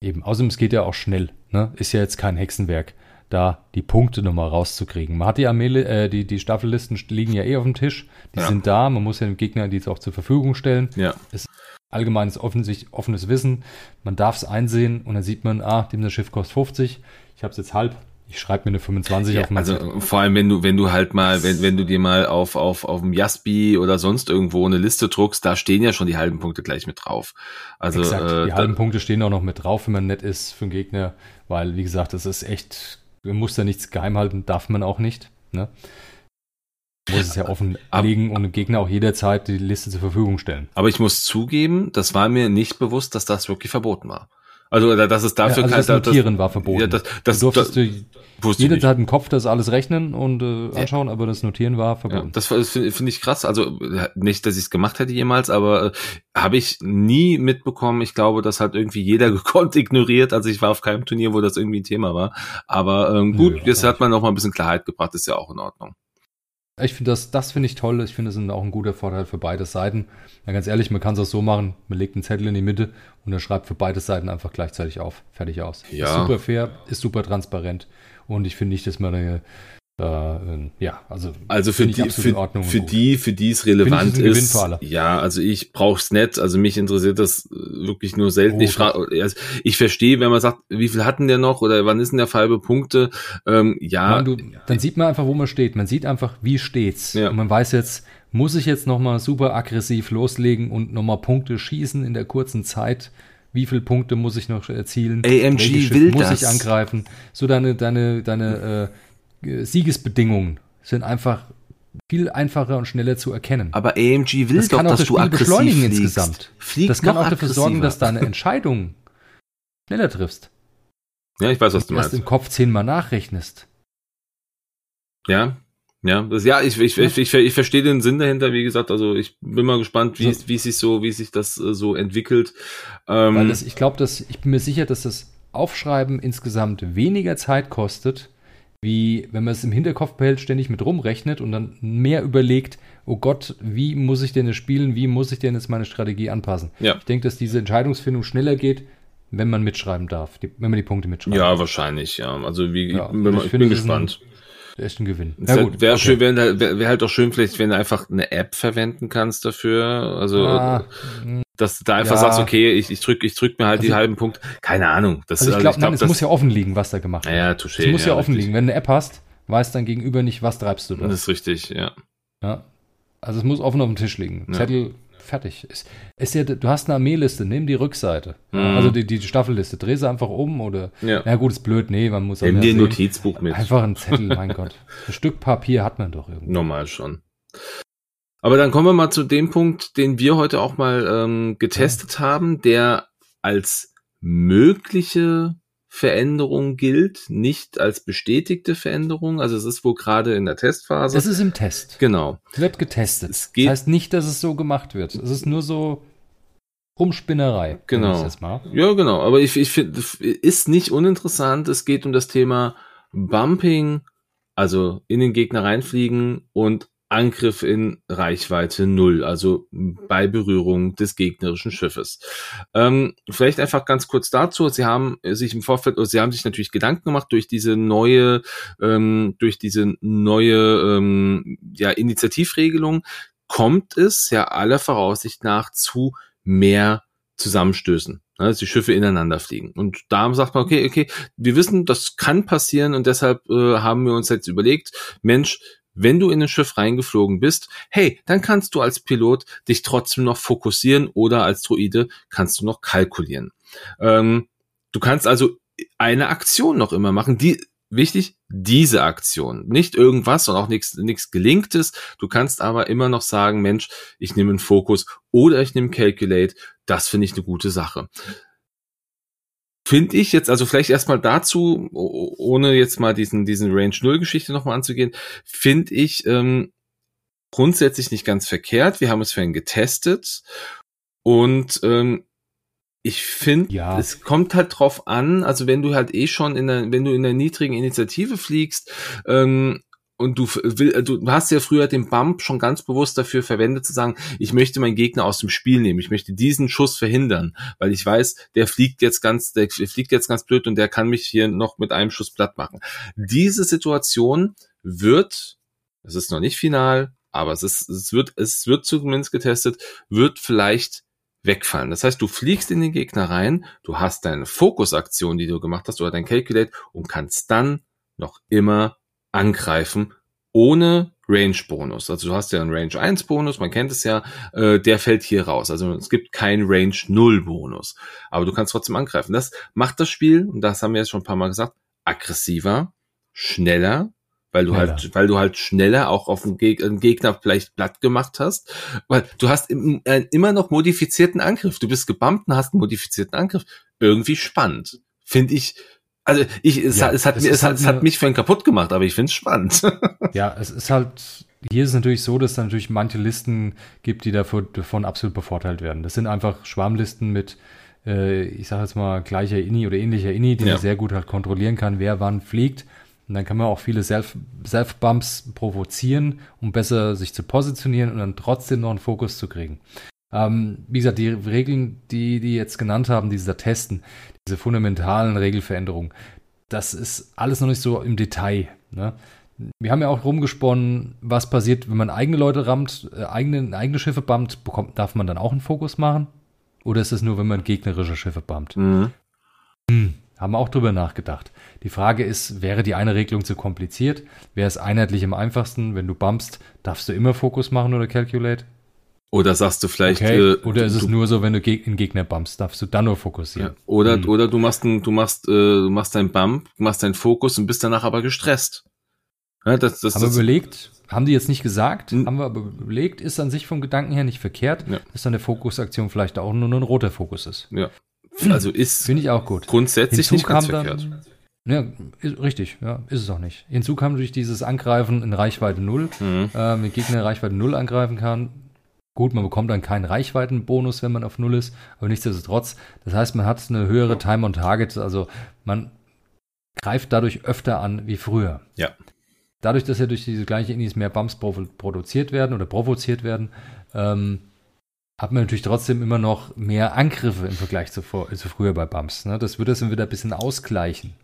Eben, außerdem es geht ja auch schnell. Ne? Ist ja jetzt kein Hexenwerk da die Punkte nochmal rauszukriegen. Man hat die Armee, äh, die, die Staffellisten liegen ja eh auf dem Tisch, die ja. sind da, man muss ja dem Gegner die auch zur Verfügung stellen. Ja. Ist allgemeines offensichtlich offenes Wissen. Man darf es einsehen und dann sieht man, ah, dem das Schiff kostet 50, ich habe es jetzt halb, ich schreibe mir eine 25 ja, auf mein Also Zettel. vor allem, wenn du, wenn du halt mal, wenn, wenn du dir mal auf, auf, auf dem Jaspi oder sonst irgendwo eine Liste druckst, da stehen ja schon die halben Punkte gleich mit drauf. Also Exakt, äh, die halben Punkte stehen auch noch mit drauf, wenn man nett ist für den Gegner, weil, wie gesagt, das ist echt man muss da nichts geheim halten, darf man auch nicht. Ne? Man muss es ja offenlegen und dem Gegner auch jederzeit die Liste zur Verfügung stellen. Aber ich muss zugeben, das war mir nicht bewusst, dass das wirklich verboten war. Also, dass es dafür ja, also kein, das Notieren das, war verboten. Ja, das, das, du durftest das, du, jeder hat im Kopf das alles rechnen und äh, anschauen, ja. aber das Notieren war verboten. Ja, das finde find ich krass. Also nicht, dass ich es gemacht hätte jemals, aber äh, habe ich nie mitbekommen. Ich glaube, das hat irgendwie jeder gekonnt ignoriert. Also ich war auf keinem Turnier, wo das irgendwie ein Thema war. Aber ähm, gut, Nö, jetzt hat man noch mal ein bisschen Klarheit gebracht, ist ja auch in Ordnung. Ich finde das, das finde ich toll. Ich finde, das ist auch ein guter Vorteil für beide Seiten. Ja, ganz ehrlich, man kann es auch so machen. Man legt einen Zettel in die Mitte und er schreibt für beide Seiten einfach gleichzeitig auf. Fertig aus. Ja. Ist super fair, ist super transparent. Und ich finde nicht, dass man eine äh, ja, also also für die für, für die für die es relevant ist. Ja, also ich brauch's nicht. Also mich interessiert das äh, wirklich nur selten. Oh, ich frage, also ich verstehe, wenn man sagt, wie viel hatten der noch oder wann ist denn der Fall bei Punkte? Ähm, ja, du, dann sieht man einfach, wo man steht. Man sieht einfach, wie steht's. Ja. Und man weiß jetzt, muss ich jetzt noch mal super aggressiv loslegen und noch mal Punkte schießen in der kurzen Zeit? Wie viele Punkte muss ich noch erzielen? AMG will muss das. ich angreifen? So deine deine deine äh, Siegesbedingungen sind einfach viel einfacher und schneller zu erkennen. Aber AMG will das doch, kann auch dass das du aggressiv beschleunigen fliegst. insgesamt. Flieg das kann auch dafür sorgen, dass deine Entscheidung schneller triffst. Ja, ich weiß, was du meinst. Erst im Kopf zehnmal nachrechnest. Ja, ja, das, ja, ich, ich, ich, ich, verstehe den Sinn dahinter, wie gesagt, also ich bin mal gespannt, wie, wie sich so, wie sich das äh, so entwickelt. Ähm, Weil das, ich glaube, dass, ich bin mir sicher, dass das Aufschreiben insgesamt weniger Zeit kostet, wie wenn man es im Hinterkopf behält, ständig mit rumrechnet und dann mehr überlegt, oh Gott, wie muss ich denn jetzt spielen, wie muss ich denn jetzt meine Strategie anpassen? Ja. Ich denke, dass diese Entscheidungsfindung schneller geht, wenn man mitschreiben darf, die, wenn man die Punkte mitschreibt. Ja, wahrscheinlich, ja. Also wie, ja, ich, ich bin gespannt. Ein, echt ein Gewinn. Ja, gut. Wäre okay. schön, wäre wär halt auch schön, vielleicht, wenn du einfach eine App verwenden kannst dafür. Also, ah, dass du da einfach ja. sagst, okay, ich, ich drück, ich drück mir halt also, die halben Punkte. Keine Ahnung. Das, also ich glaube, also glaub, es muss ja offen liegen, was da gemacht wird. Ja, touché. Es muss ja, ja offen richtig. liegen. Wenn du eine App hast, weiß dein Gegenüber nicht, was treibst du da. Das ist richtig, ja. Ja. Also es muss offen auf dem Tisch liegen. Ja. Zettel, fertig. Ist, ist ja, du hast eine Armeeliste, nimm die Rückseite. Mhm. Also die, die Staffelliste, dreh sie einfach um oder. Ja. Na gut, ist blöd, nee, man muss Nimm dir ein Notizbuch mit. Einfach ein Zettel, mein Gott. Ein Stück Papier hat man doch irgendwie. Normal schon. Aber dann kommen wir mal zu dem Punkt, den wir heute auch mal ähm, getestet haben, der als mögliche Veränderung gilt, nicht als bestätigte Veränderung. Also es ist wohl gerade in der Testphase. Es ist im Test. Genau. Wird getestet. Es geht das heißt nicht, dass es so gemacht wird. Es ist nur so Rumspinnerei. Genau. Ja, genau. Aber ich, ich finde, ist nicht uninteressant. Es geht um das Thema Bumping, also in den Gegner reinfliegen und Angriff in Reichweite null, also bei Berührung des gegnerischen Schiffes. Ähm, vielleicht einfach ganz kurz dazu. Sie haben sich im Vorfeld, Sie haben sich natürlich Gedanken gemacht durch diese neue, ähm, durch diese neue ähm, ja, Initiativregelung kommt es ja aller Voraussicht nach zu mehr Zusammenstößen, ne, dass die Schiffe ineinander fliegen. Und da sagt man, okay, okay, wir wissen, das kann passieren und deshalb äh, haben wir uns jetzt überlegt, Mensch, wenn du in ein Schiff reingeflogen bist, hey, dann kannst du als Pilot dich trotzdem noch fokussieren oder als Droide kannst du noch kalkulieren. Ähm, du kannst also eine Aktion noch immer machen, die wichtig, diese Aktion. Nicht irgendwas und auch nichts nichts Gelinktes. Du kannst aber immer noch sagen, Mensch, ich nehme einen Fokus oder ich nehme Calculate. Das finde ich eine gute Sache finde ich jetzt, also vielleicht erstmal dazu, ohne jetzt mal diesen, diesen Range 0 Geschichte nochmal anzugehen, finde ich, ähm, grundsätzlich nicht ganz verkehrt. Wir haben es vorhin getestet und ähm, ich finde, ja. es kommt halt drauf an, also wenn du halt eh schon in der, wenn du in der niedrigen Initiative fliegst, ähm, und du, will, du hast ja früher den Bump schon ganz bewusst dafür verwendet zu sagen, ich möchte meinen Gegner aus dem Spiel nehmen, ich möchte diesen Schuss verhindern, weil ich weiß, der fliegt jetzt ganz, der fliegt jetzt ganz blöd und der kann mich hier noch mit einem Schuss platt machen. Diese Situation wird, es ist noch nicht final, aber es ist, es wird, es wird zumindest getestet, wird vielleicht wegfallen. Das heißt, du fliegst in den Gegner rein, du hast deine Fokusaktion, die du gemacht hast, oder dein Calculate und kannst dann noch immer angreifen, ohne Range-Bonus. Also du hast ja einen Range-1-Bonus, man kennt es ja, äh, der fällt hier raus. Also es gibt keinen Range-0-Bonus. Aber du kannst trotzdem angreifen. Das macht das Spiel, und das haben wir jetzt schon ein paar Mal gesagt, aggressiver, schneller, weil du halt, weil du halt schneller auch auf einen, Geg einen, Gegner vielleicht platt gemacht hast, weil du hast im, äh, immer noch modifizierten Angriff. Du bist gebumpt und hast einen modifizierten Angriff. Irgendwie spannend. Finde ich, also ich, es, ja, hat, es, hat, es, es, hat, es hat mich für einen kaputt gemacht, aber ich finde es spannend. ja, es ist halt, hier ist es natürlich so, dass es natürlich manche Listen gibt, die davon, davon absolut bevorteilt werden. Das sind einfach Schwarmlisten mit, äh, ich sage jetzt mal, gleicher INI oder ähnlicher INI, die ja. man sehr gut halt kontrollieren kann, wer wann fliegt. Und dann kann man auch viele Self-Bumps Self provozieren, um besser sich zu positionieren und dann trotzdem noch einen Fokus zu kriegen. Ähm, wie gesagt, die Regeln, die die jetzt genannt haben, dieser Testen, diese fundamentalen Regelveränderungen, das ist alles noch nicht so im Detail. Ne? Wir haben ja auch rumgesponnen, was passiert, wenn man eigene Leute rammt, äh, eigene, eigene Schiffe bammt, bekommt, darf man dann auch einen Fokus machen? Oder ist es nur, wenn man gegnerische Schiffe bammt? Mhm. Hm, haben wir auch drüber nachgedacht. Die Frage ist, wäre die eine Regelung zu kompliziert? Wäre es einheitlich am einfachsten, wenn du bumpst, darfst du immer Fokus machen oder Calculate? Oder sagst du vielleicht. Okay. Äh, oder ist es nur so, wenn du einen Gegner bumpst, darfst du dann nur fokussieren? Ja. Oder, hm. oder du machst ein, du machst, äh, du machst deinen Bump, machst deinen Fokus und bist danach aber gestresst. Ja, das, das, haben das, wir überlegt, haben die jetzt nicht gesagt, hm. haben wir aber überlegt, ist an sich vom Gedanken her nicht verkehrt, ja. dass eine Fokusaktion vielleicht auch nur, nur ein roter Fokus ist. Ja. Also ist. Finde ich auch gut. Grundsätzlich Hinzu nicht ganz verkehrt. ja, ist, richtig, ja, ist es auch nicht. Hinzu kam durch dieses Angreifen in Reichweite 0, mhm. äh, mit Gegner in Reichweite 0 angreifen kann, Gut, man bekommt dann keinen Reichweitenbonus, wenn man auf Null ist, aber nichtsdestotrotz, das heißt, man hat eine höhere Time on Target, also man greift dadurch öfter an wie früher. Ja. Dadurch, dass ja durch diese gleiche Indies mehr Bumps produziert werden oder provoziert werden, ähm, hat man natürlich trotzdem immer noch mehr Angriffe im Vergleich zu, zu früher bei Bumps. Ne? Das würde das dann wieder ein bisschen ausgleichen.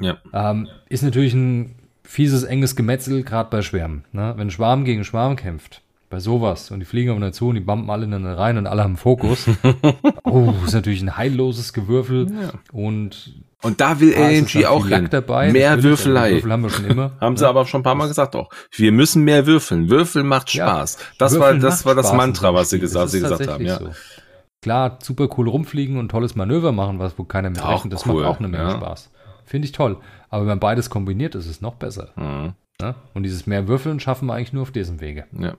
Ja. Ähm, ist natürlich ein fieses, enges Gemetzel, gerade bei Schwärmen. Ne? Wenn Schwarm gegen Schwarm kämpft, bei sowas. Und die fliegen auf dazu und die bumpen alle dann rein und alle haben Fokus. oh, ist natürlich ein heilloses Gewürfel. Ja. Und, und da will LNG auch hin. Dabei. Mehr Würfelei. Würfel haben wir schon immer. haben sie aber schon ein paar Mal gesagt auch. Wir müssen mehr würfeln. Würfeln macht Spaß. Ja, das Würfeln war, das war das Mantra, was sie gesagt, sie gesagt haben. Ja. So. Klar, super cool rumfliegen und tolles Manöver machen, was wo keiner mit rechnet. Das cool. macht auch eine Menge ja. Spaß. Finde ich toll. Aber wenn man beides kombiniert, ist es noch besser. Mhm. Ja? Und dieses mehr Würfeln schaffen wir eigentlich nur auf diesem Wege. Ja.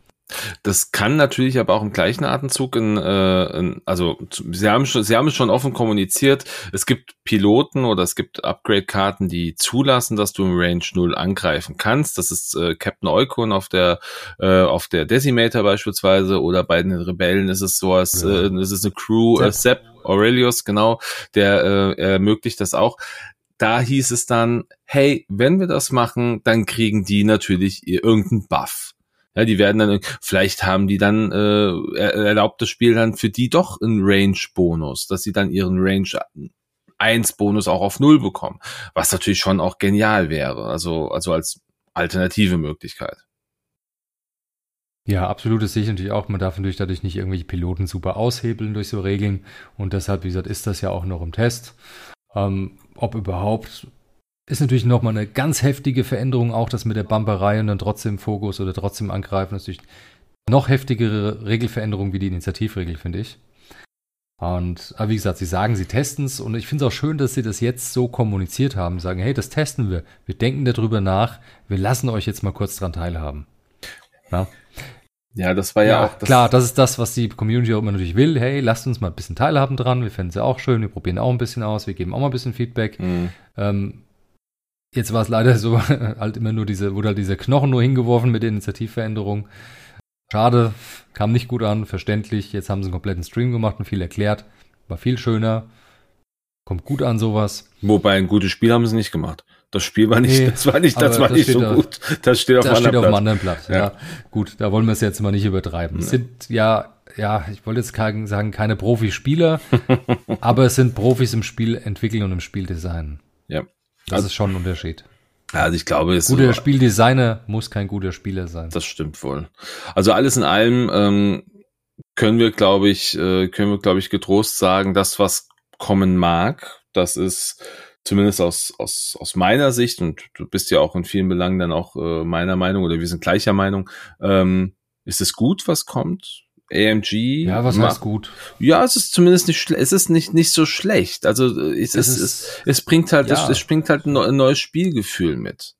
Das kann natürlich aber auch im gleichen Atemzug, in, äh, in, also Sie haben, schon, Sie haben es schon offen kommuniziert, es gibt Piloten oder es gibt Upgrade-Karten, die zulassen, dass du im Range 0 angreifen kannst. Das ist äh, Captain Eukon auf der, äh, auf der Decimator beispielsweise oder bei den Rebellen ist es sowas, ja. äh, es ist eine Crew, äh, Sepp Aurelius, genau, der äh, ermöglicht das auch da hieß es dann, hey, wenn wir das machen, dann kriegen die natürlich irgendeinen Buff. Ja, die werden dann, vielleicht haben die dann, äh, erlaubt das Spiel dann für die doch einen Range-Bonus, dass sie dann ihren Range 1 Bonus auch auf Null bekommen. Was natürlich schon auch genial wäre. Also, also als alternative Möglichkeit. Ja, absolut, sehe ich natürlich auch. Man darf natürlich dadurch nicht irgendwelche Piloten super aushebeln durch so Regeln. Und deshalb, wie gesagt, ist das ja auch noch im Test. Ähm, ob überhaupt ist natürlich nochmal eine ganz heftige Veränderung, auch das mit der Bumperei und dann trotzdem Fokus oder trotzdem angreifen. Das ist natürlich noch heftigere Regelveränderung wie die Initiativregel, finde ich. Und aber wie gesagt, sie sagen, sie testen es und ich finde es auch schön, dass sie das jetzt so kommuniziert haben. Sagen, hey, das testen wir. Wir denken darüber nach. Wir lassen euch jetzt mal kurz dran teilhaben. Ja, ja das war ja, ja auch. Das klar, das ist das, was die Community auch immer natürlich will. Hey, lasst uns mal ein bisschen teilhaben dran. Wir fänden es ja auch schön. Wir probieren auch ein bisschen aus. Wir geben auch mal ein bisschen Feedback. Mhm. Ähm, Jetzt war es leider so, halt immer nur diese, wurde halt dieser Knochen nur hingeworfen mit der Initiativveränderung. Schade, kam nicht gut an, verständlich. Jetzt haben sie einen kompletten Stream gemacht und viel erklärt. War viel schöner. Kommt gut an sowas. Wobei ein gutes Spiel haben sie nicht gemacht. Das Spiel war nicht, nee, das war nicht, das war das nicht so auf, gut. Das steht auf, das steht auf einem anderen Blatt. Ja. ja. gut, da wollen wir es jetzt mal nicht übertreiben. Es sind ja, ja, ich wollte jetzt sagen, keine Profispieler, aber es sind Profis im Spiel entwickeln und im Spieldesign. Ja. Das also, ist schon ein Unterschied. Also ich glaube, es guter Spieldesigner muss kein guter Spieler sein. Das stimmt wohl. Also alles in allem ähm, können wir, glaube ich, äh, können wir, glaube ich, getrost sagen, das was kommen mag, das ist zumindest aus aus aus meiner Sicht und du bist ja auch in vielen Belangen dann auch äh, meiner Meinung oder wir sind gleicher Meinung. Ähm, ist es gut, was kommt? AMG. Ja, was heißt gut? Ja, es ist zumindest nicht, es ist nicht, nicht so schlecht. Also, es, es, ist, es, es bringt halt, ja. es, es bringt halt ein neues Spielgefühl mit.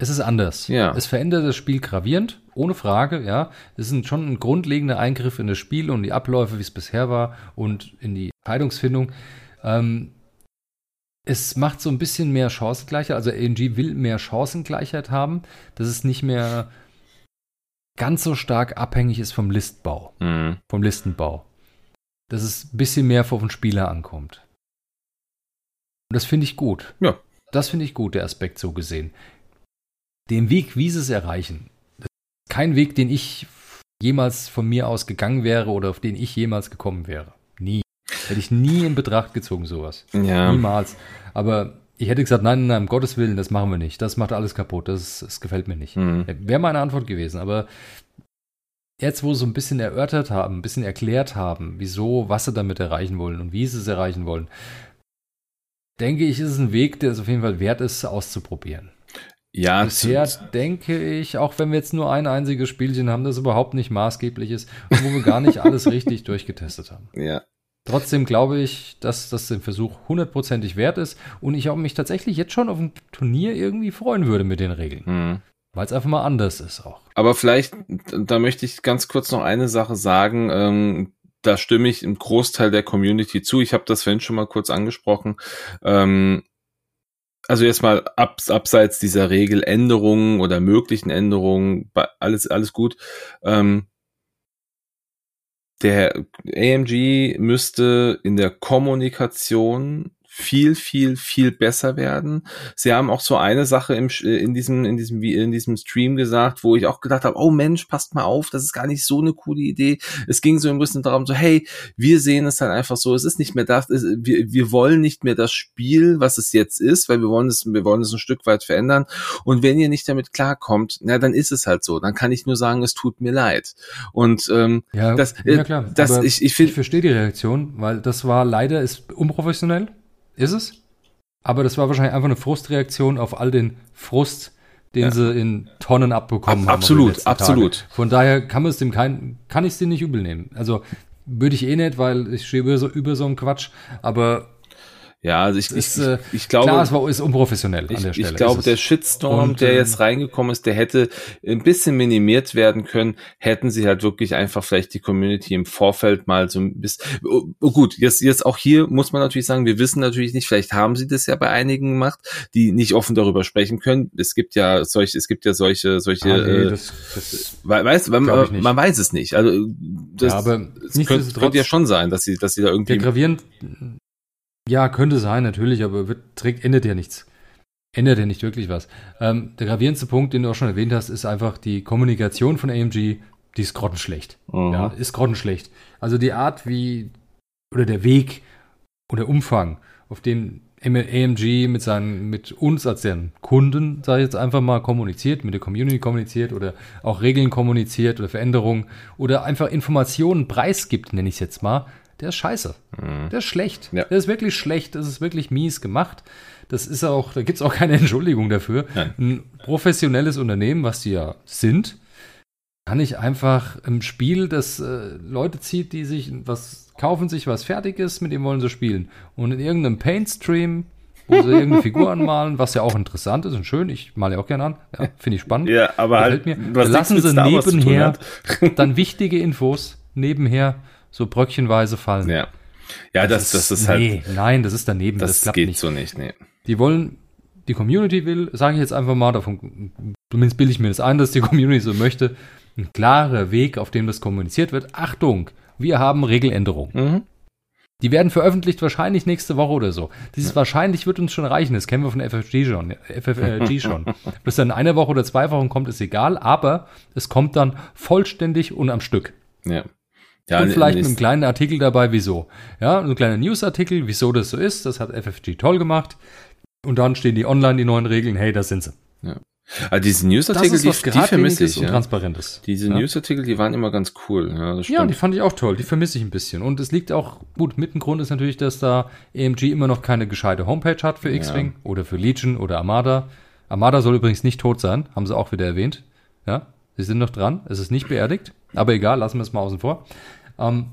Es ist anders. Ja. Es verändert das Spiel gravierend, ohne Frage, ja. Es ist schon ein grundlegender Eingriff in das Spiel und die Abläufe, wie es bisher war und in die Entscheidungsfindung. Ähm, es macht so ein bisschen mehr Chancengleichheit. Also AMG will mehr Chancengleichheit haben. Das ist nicht mehr ganz so stark abhängig ist vom Listbau, mhm. vom Listenbau. Dass es ein bisschen mehr auf den Spieler ankommt. Und das finde ich gut. Ja. Das finde ich gut, der Aspekt so gesehen. Den Weg, wie sie es erreichen, das ist kein Weg, den ich jemals von mir aus gegangen wäre oder auf den ich jemals gekommen wäre. Nie. Hätte ich nie in Betracht gezogen, sowas. Ja. Niemals. Aber ich hätte gesagt, nein, nein, um Gottes Willen, das machen wir nicht. Das macht alles kaputt. Das, das gefällt mir nicht. Mhm. Wäre meine Antwort gewesen. Aber jetzt, wo sie so ein bisschen erörtert haben, ein bisschen erklärt haben, wieso, was sie damit erreichen wollen und wie sie es erreichen wollen, denke ich, ist es ein Weg, der es auf jeden Fall wert ist, auszuprobieren. Ja, bisher denke ich, auch wenn wir jetzt nur ein einziges Spielchen haben, das überhaupt nicht maßgeblich ist und wo wir gar nicht alles richtig durchgetestet haben. Ja, Trotzdem glaube ich, dass das den Versuch hundertprozentig wert ist und ich auch mich tatsächlich jetzt schon auf ein Turnier irgendwie freuen würde mit den Regeln. Mhm. Weil es einfach mal anders ist auch. Aber vielleicht, da möchte ich ganz kurz noch eine Sache sagen. Ähm, da stimme ich im Großteil der Community zu. Ich habe das vorhin schon mal kurz angesprochen. Ähm, also jetzt mal ab, abseits dieser Regeländerungen oder möglichen Änderungen, alles, alles gut. Ähm, der AMG müsste in der Kommunikation viel, viel, viel besser werden. Sie haben auch so eine Sache im, äh, in diesem, in diesem, in diesem Stream gesagt, wo ich auch gedacht habe, oh Mensch, passt mal auf, das ist gar nicht so eine coole Idee. Es ging so ein bisschen darum, so, hey, wir sehen es dann einfach so, es ist nicht mehr das, wir, wir wollen nicht mehr das Spiel, was es jetzt ist, weil wir wollen es, wir wollen es ein Stück weit verändern. Und wenn ihr nicht damit klarkommt, na, dann ist es halt so. Dann kann ich nur sagen, es tut mir leid. Und ähm, ja, das, äh, ja klar. Das, ich, ich, find, ich verstehe die Reaktion, weil das war leider ist unprofessionell ist es. Aber das war wahrscheinlich einfach eine Frustreaktion auf all den Frust, den ja. sie in Tonnen abbekommen Ab, absolut, haben. Absolut, absolut. Von daher kann man es dem kein, kann ich es dem nicht übel nehmen. Also würde ich eh nicht, weil ich stehe über so, über so einen Quatsch. Aber ja, also ich, ist, ich, äh, ich, glaube. Klar, es war, ist unprofessionell ich, an der Stelle. Ich glaube, der Shitstorm, und, der jetzt ähm, reingekommen ist, der hätte ein bisschen minimiert werden können, hätten sie halt wirklich einfach vielleicht die Community im Vorfeld mal so ein bisschen. Oh, oh gut, jetzt, jetzt auch hier muss man natürlich sagen, wir wissen natürlich nicht, vielleicht haben sie das ja bei einigen gemacht, die nicht offen darüber sprechen können. Es gibt ja solche, es gibt ja solche, solche, ah, nee, äh, das, das weiß, man, man weiß es nicht. Also das, ja, aber es könnte, könnte ja schon sein, dass sie, dass sie da irgendwie. Der gravierend, ja, könnte sein, natürlich, aber wird, trägt, ändert ja nichts. Ändert ja nicht wirklich was. Ähm, der gravierendste Punkt, den du auch schon erwähnt hast, ist einfach die Kommunikation von AMG, die ist grottenschlecht. Mhm. Ja, ist grottenschlecht. Also die Art, wie, oder der Weg oder Umfang, auf den AMG mit seinen, mit uns als den Kunden, sage ich jetzt einfach mal, kommuniziert, mit der Community kommuniziert oder auch Regeln kommuniziert oder Veränderungen oder einfach Informationen preisgibt, nenne ich es jetzt mal, der ist scheiße. Mhm. Der ist schlecht. Ja. Der ist wirklich schlecht. Das ist wirklich mies gemacht. Das ist auch, da gibt es auch keine Entschuldigung dafür. Nein. Ein professionelles Unternehmen, was die ja sind, kann ich einfach im Spiel, das äh, Leute zieht, die sich was kaufen, sich was fertig ist, mit dem wollen sie spielen. Und in irgendeinem Paint-Stream wo sie irgendeine Figur anmalen, was ja auch interessant ist und schön. Ich male ja auch gerne an. Ja, Finde ich spannend. Ja, aber halt, mir. lassen sie nebenher dann wichtige Infos nebenher so bröckchenweise fallen. Ja. Ja, das, das, das ist halt. Nee, nein, das ist daneben. Das, das klappt geht nicht. so nicht, nee. Die wollen, die Community will, sage ich jetzt einfach mal, davon, zumindest bilde ich mir das ein, dass die Community so möchte, ein klarer Weg, auf dem das kommuniziert wird. Achtung, wir haben Regeländerungen. Mhm. Die werden veröffentlicht wahrscheinlich nächste Woche oder so. Dieses ja. wahrscheinlich wird uns schon reichen. Das kennen wir von FFG schon. FFG schon. Ob das dann in einer Woche oder zwei Wochen kommt, ist egal. Aber es kommt dann vollständig und am Stück. Ja. Ja, und vielleicht mit einem kleinen Artikel dabei, wieso. Ja, ein kleiner Newsartikel, wieso das so ist. Das hat FFG toll gemacht. Und dann stehen die online, die neuen Regeln. Hey, da sind sie. Ja. Also diese Newsartikel, die, die vermisse ich. Und ja. Transparentes. Diese ja. Newsartikel, die waren immer ganz cool. Ja, ja, die fand ich auch toll. Die vermisse ich ein bisschen. Und es liegt auch, gut, mit dem Grund ist natürlich, dass da AMG immer noch keine gescheite Homepage hat für X-Wing oder für Legion oder Armada. Armada soll übrigens nicht tot sein, haben sie auch wieder erwähnt. Ja, sie sind noch dran. Es ist nicht beerdigt. Aber egal, lassen wir es mal außen vor. Ähm,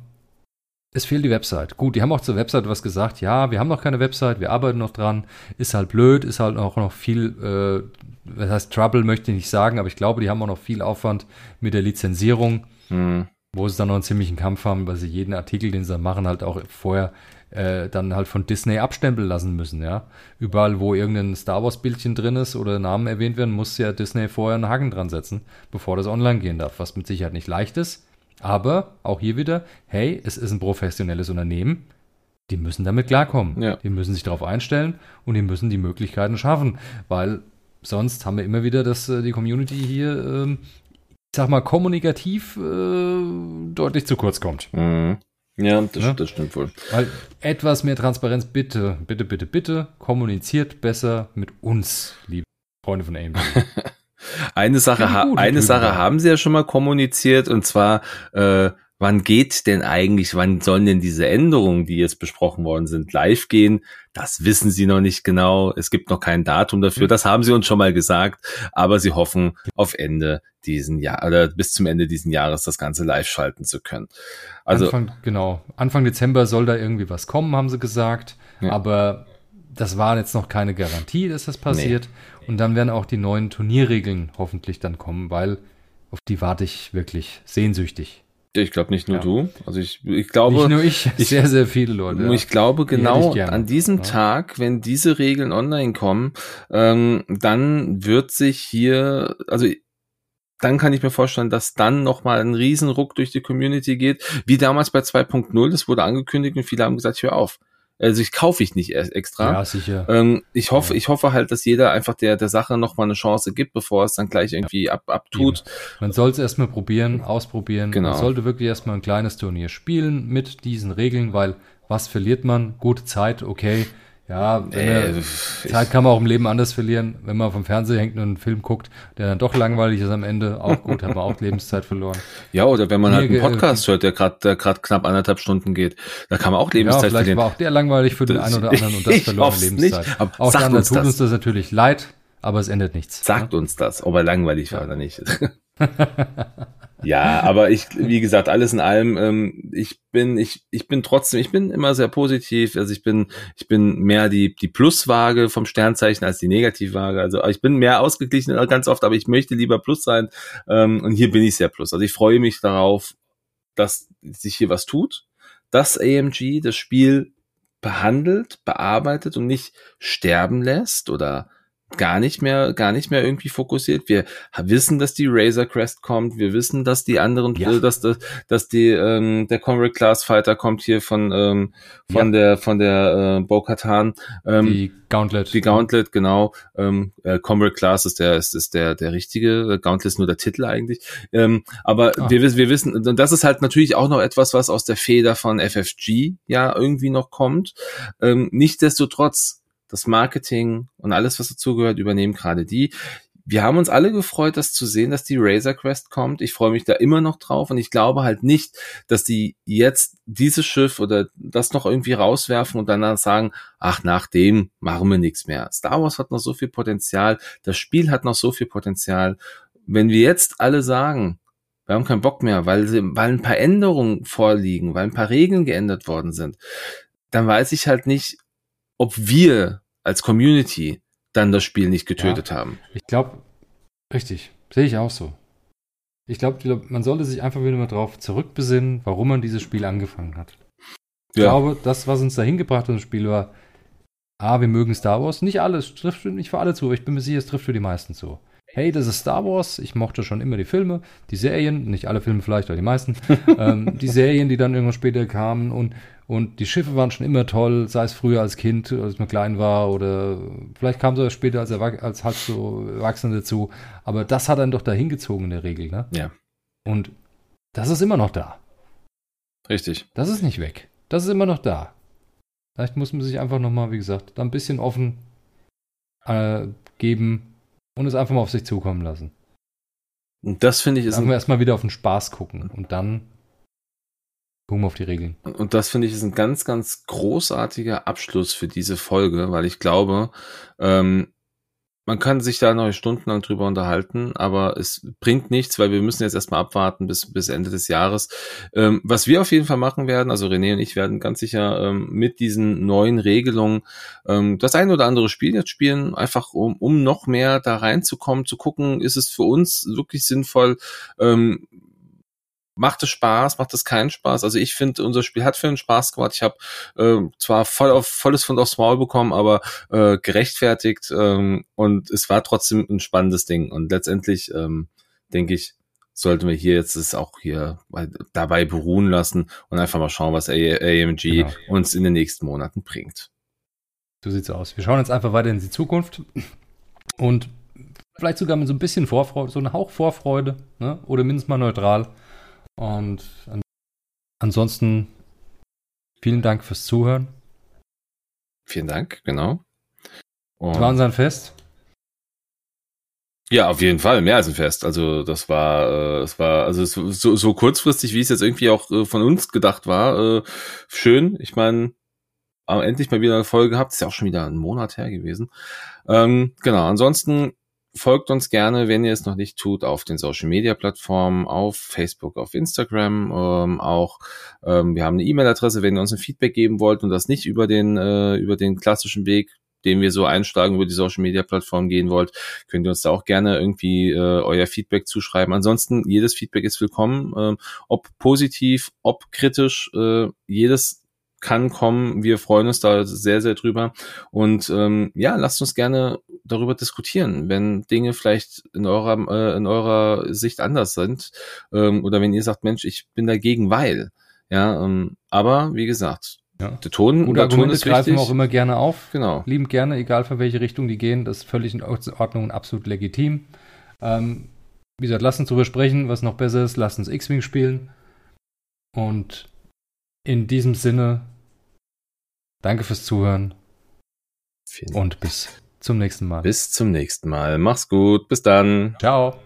es fehlt die Website. Gut, die haben auch zur Website was gesagt. Ja, wir haben noch keine Website, wir arbeiten noch dran. Ist halt blöd, ist halt auch noch viel, äh, was heißt Trouble, möchte ich nicht sagen, aber ich glaube, die haben auch noch viel Aufwand mit der Lizenzierung, mhm. wo sie dann noch einen ziemlichen Kampf haben, weil sie jeden Artikel, den sie machen, halt auch vorher äh, dann halt von Disney abstempeln lassen müssen, ja. Überall, wo irgendein Star Wars-Bildchen drin ist oder Namen erwähnt werden, muss ja Disney vorher einen Haken dran setzen, bevor das online gehen darf, was mit Sicherheit nicht leicht ist. Aber auch hier wieder, hey, es ist ein professionelles Unternehmen. Die müssen damit klarkommen. Ja. Die müssen sich darauf einstellen und die müssen die Möglichkeiten schaffen, weil sonst haben wir immer wieder, dass äh, die Community hier, ähm, ich sag mal, kommunikativ äh, deutlich zu kurz kommt. Mhm. Ja, das, ja, das, stimmt wohl. Weil etwas mehr Transparenz, bitte, bitte, bitte, bitte, kommuniziert besser mit uns, liebe Freunde von AMD. Eine Sache, ha eine Sache haben sie ja schon mal kommuniziert und zwar, äh, wann geht denn eigentlich, wann sollen denn diese Änderungen, die jetzt besprochen worden sind, live gehen? Das wissen sie noch nicht genau. Es gibt noch kein Datum dafür. Hm. Das haben sie uns schon mal gesagt, aber sie hoffen auf Ende diesen Jahr oder bis zum Ende diesen Jahres das Ganze live schalten zu können. Also Anfang, genau. Anfang Dezember soll da irgendwie was kommen, haben sie gesagt. Ja. Aber das war jetzt noch keine Garantie, dass das passiert. Nee. Und dann werden auch die neuen Turnierregeln hoffentlich dann kommen, weil auf die warte ich wirklich sehnsüchtig. Ich glaube nicht nur ja. du. Also ich, ich glaube. Nicht nur ich, ich sehr, sehr viele Leute. Ja. Ich glaube genau ich an diesem ja. Tag, wenn diese Regeln online kommen, ähm, dann wird sich hier, also dann kann ich mir vorstellen, dass dann nochmal ein Riesenruck durch die Community geht, wie damals bei 2.0, das wurde angekündigt und viele haben gesagt, hör auf. Also ich kaufe ich nicht extra. Ja, sicher. Ähm, ich hoffe, ja. ich hoffe halt, dass jeder einfach der, der Sache nochmal eine Chance gibt, bevor es dann gleich irgendwie ab, abtut. Man soll es erstmal probieren, ausprobieren. Genau. Man sollte wirklich erstmal ein kleines Turnier spielen mit diesen Regeln, weil was verliert man? Gute Zeit, okay. Ja, äh, Zeit kann man auch im Leben anders verlieren. Wenn man vom Fernseher hängt und einen Film guckt, der dann doch langweilig ist am Ende, auch gut, hat man auch Lebenszeit verloren. Ja, oder wenn man Mir halt einen Podcast hört, der gerade gerade knapp anderthalb Stunden geht, da kann man auch Lebenszeit ja, vielleicht verlieren. war auch der langweilig für den einen oder anderen und das verlorene Lebenszeit. Nicht, aber auch sagt uns tut das. uns das natürlich leid, aber es ändert nichts. Sagt ja? uns das, ob er langweilig war oder nicht. Ja, aber ich, wie gesagt, alles in allem, ähm, ich bin, ich, ich bin trotzdem, ich bin immer sehr positiv. Also ich bin, ich bin mehr die, die Pluswaage vom Sternzeichen als die Negativwaage. Also ich bin mehr ausgeglichen ganz oft, aber ich möchte lieber Plus sein. Ähm, und hier bin ich sehr Plus. Also ich freue mich darauf, dass sich hier was tut, dass AMG das Spiel behandelt, bearbeitet und nicht sterben lässt oder gar nicht mehr, gar nicht mehr irgendwie fokussiert. Wir wissen, dass die Razor Crest kommt. Wir wissen, dass die anderen, ja. dass, dass, dass die, ähm, der Comrade Class Fighter kommt hier von, ähm, von ja. der, von der, äh, Bo-Katan. Ähm, die Gauntlet. Die Gauntlet, genau. Ähm, äh, Comrade Class ist der, ist, ist der, der richtige. Gauntlet ist nur der Titel eigentlich. Ähm, aber ah. wir, wir wissen, und das ist halt natürlich auch noch etwas, was aus der Feder von FFG ja irgendwie noch kommt. Ähm, Nichtsdestotrotz, das Marketing und alles, was dazugehört, übernehmen gerade die. Wir haben uns alle gefreut, das zu sehen, dass die Razor Crest kommt. Ich freue mich da immer noch drauf und ich glaube halt nicht, dass die jetzt dieses Schiff oder das noch irgendwie rauswerfen und danach sagen, ach, nach dem machen wir nichts mehr. Star Wars hat noch so viel Potenzial, das Spiel hat noch so viel Potenzial. Wenn wir jetzt alle sagen, wir haben keinen Bock mehr, weil, sie, weil ein paar Änderungen vorliegen, weil ein paar Regeln geändert worden sind, dann weiß ich halt nicht, ob wir als Community dann das Spiel nicht getötet ja, haben. Ich glaube, richtig, sehe ich auch so. Ich glaube, man sollte sich einfach wieder mal drauf zurückbesinnen, warum man dieses Spiel angefangen hat. Ich ja. glaube, das, was uns dahin gebracht hat, das Spiel war, A, wir mögen Star Wars. Nicht alles, trifft nicht für alle zu, ich bin mir sicher, es trifft für die meisten zu. hey, das ist Star Wars, ich mochte schon immer die Filme, die Serien, nicht alle Filme vielleicht, aber die meisten, ähm, die Serien, die dann irgendwann später kamen und, und die Schiffe waren schon immer toll, sei es früher als Kind, als man klein war oder vielleicht kam es später als, als halt so Erwachsene dazu, aber das hat dann doch dahin gezogen in der Regel, ne? Ja. Und das ist immer noch da. Richtig. Das ist nicht weg. Das ist immer noch da. Vielleicht muss man sich einfach nochmal, wie gesagt, da ein bisschen offen äh, geben und es einfach mal auf sich zukommen lassen. Und das finde ich ist. Dann wir erstmal wieder auf den Spaß gucken und dann wir auf die Regeln. Und das finde ich ist ein ganz, ganz großartiger Abschluss für diese Folge, weil ich glaube, ähm, man kann sich da noch stundenlang drüber unterhalten, aber es bringt nichts, weil wir müssen jetzt erstmal abwarten bis, bis Ende des Jahres. Ähm, was wir auf jeden Fall machen werden, also René und ich werden ganz sicher ähm, mit diesen neuen Regelungen ähm, das ein oder andere Spiel jetzt spielen, einfach um, um noch mehr da reinzukommen, zu gucken, ist es für uns wirklich sinnvoll, ähm, macht es Spaß, macht es keinen Spaß. Also ich finde, unser Spiel hat für einen Spaß gemacht. Ich habe äh, zwar voll auf volles Fund aufs Maul bekommen, aber äh, gerechtfertigt ähm, und es war trotzdem ein spannendes Ding. Und letztendlich ähm, denke ich, sollten wir hier jetzt es auch hier dabei beruhen lassen und einfach mal schauen, was AMG genau. uns in den nächsten Monaten bringt. So sieht's aus. Wir schauen jetzt einfach weiter in die Zukunft und vielleicht sogar mit so ein bisschen Vorfreude, so ein Hauch Vorfreude, ne? oder mindestens mal neutral. Und an ansonsten vielen Dank fürs Zuhören. Vielen Dank, genau. Und war unser Fest? Ja, auf jeden Fall, mehr als ein Fest. Also das war, äh, es war, also so, so kurzfristig, wie es jetzt irgendwie auch äh, von uns gedacht war, äh, schön. Ich meine, endlich mal wieder eine Folge gehabt, ist ja auch schon wieder ein Monat her gewesen. Ähm, genau, ansonsten folgt uns gerne, wenn ihr es noch nicht tut, auf den Social Media Plattformen, auf Facebook, auf Instagram, ähm, auch ähm, wir haben eine E-Mail-Adresse, wenn ihr uns ein Feedback geben wollt und das nicht über den äh, über den klassischen Weg, den wir so einschlagen, über die Social Media Plattform gehen wollt, könnt ihr uns da auch gerne irgendwie äh, euer Feedback zuschreiben. Ansonsten jedes Feedback ist willkommen, äh, ob positiv, ob kritisch, äh, jedes kann kommen. Wir freuen uns da sehr, sehr drüber. Und ähm, ja, lasst uns gerne darüber diskutieren, wenn Dinge vielleicht in eurer, äh, in eurer Sicht anders sind. Ähm, oder wenn ihr sagt, Mensch, ich bin dagegen, weil. Ja, ähm, aber wie gesagt, ja. Der Ton, Gute der Ton ist greifen wir auch immer gerne auf. Genau. Lieben gerne, egal für welche Richtung die gehen. Das ist völlig in Ordnung und absolut legitim. Ähm, wie gesagt, lasst uns darüber sprechen, was noch besser ist. Lasst uns X-Wing spielen. Und in diesem Sinne, danke fürs Zuhören. Vielen und bis zum nächsten Mal. Bis zum nächsten Mal. Mach's gut. Bis dann. Ciao.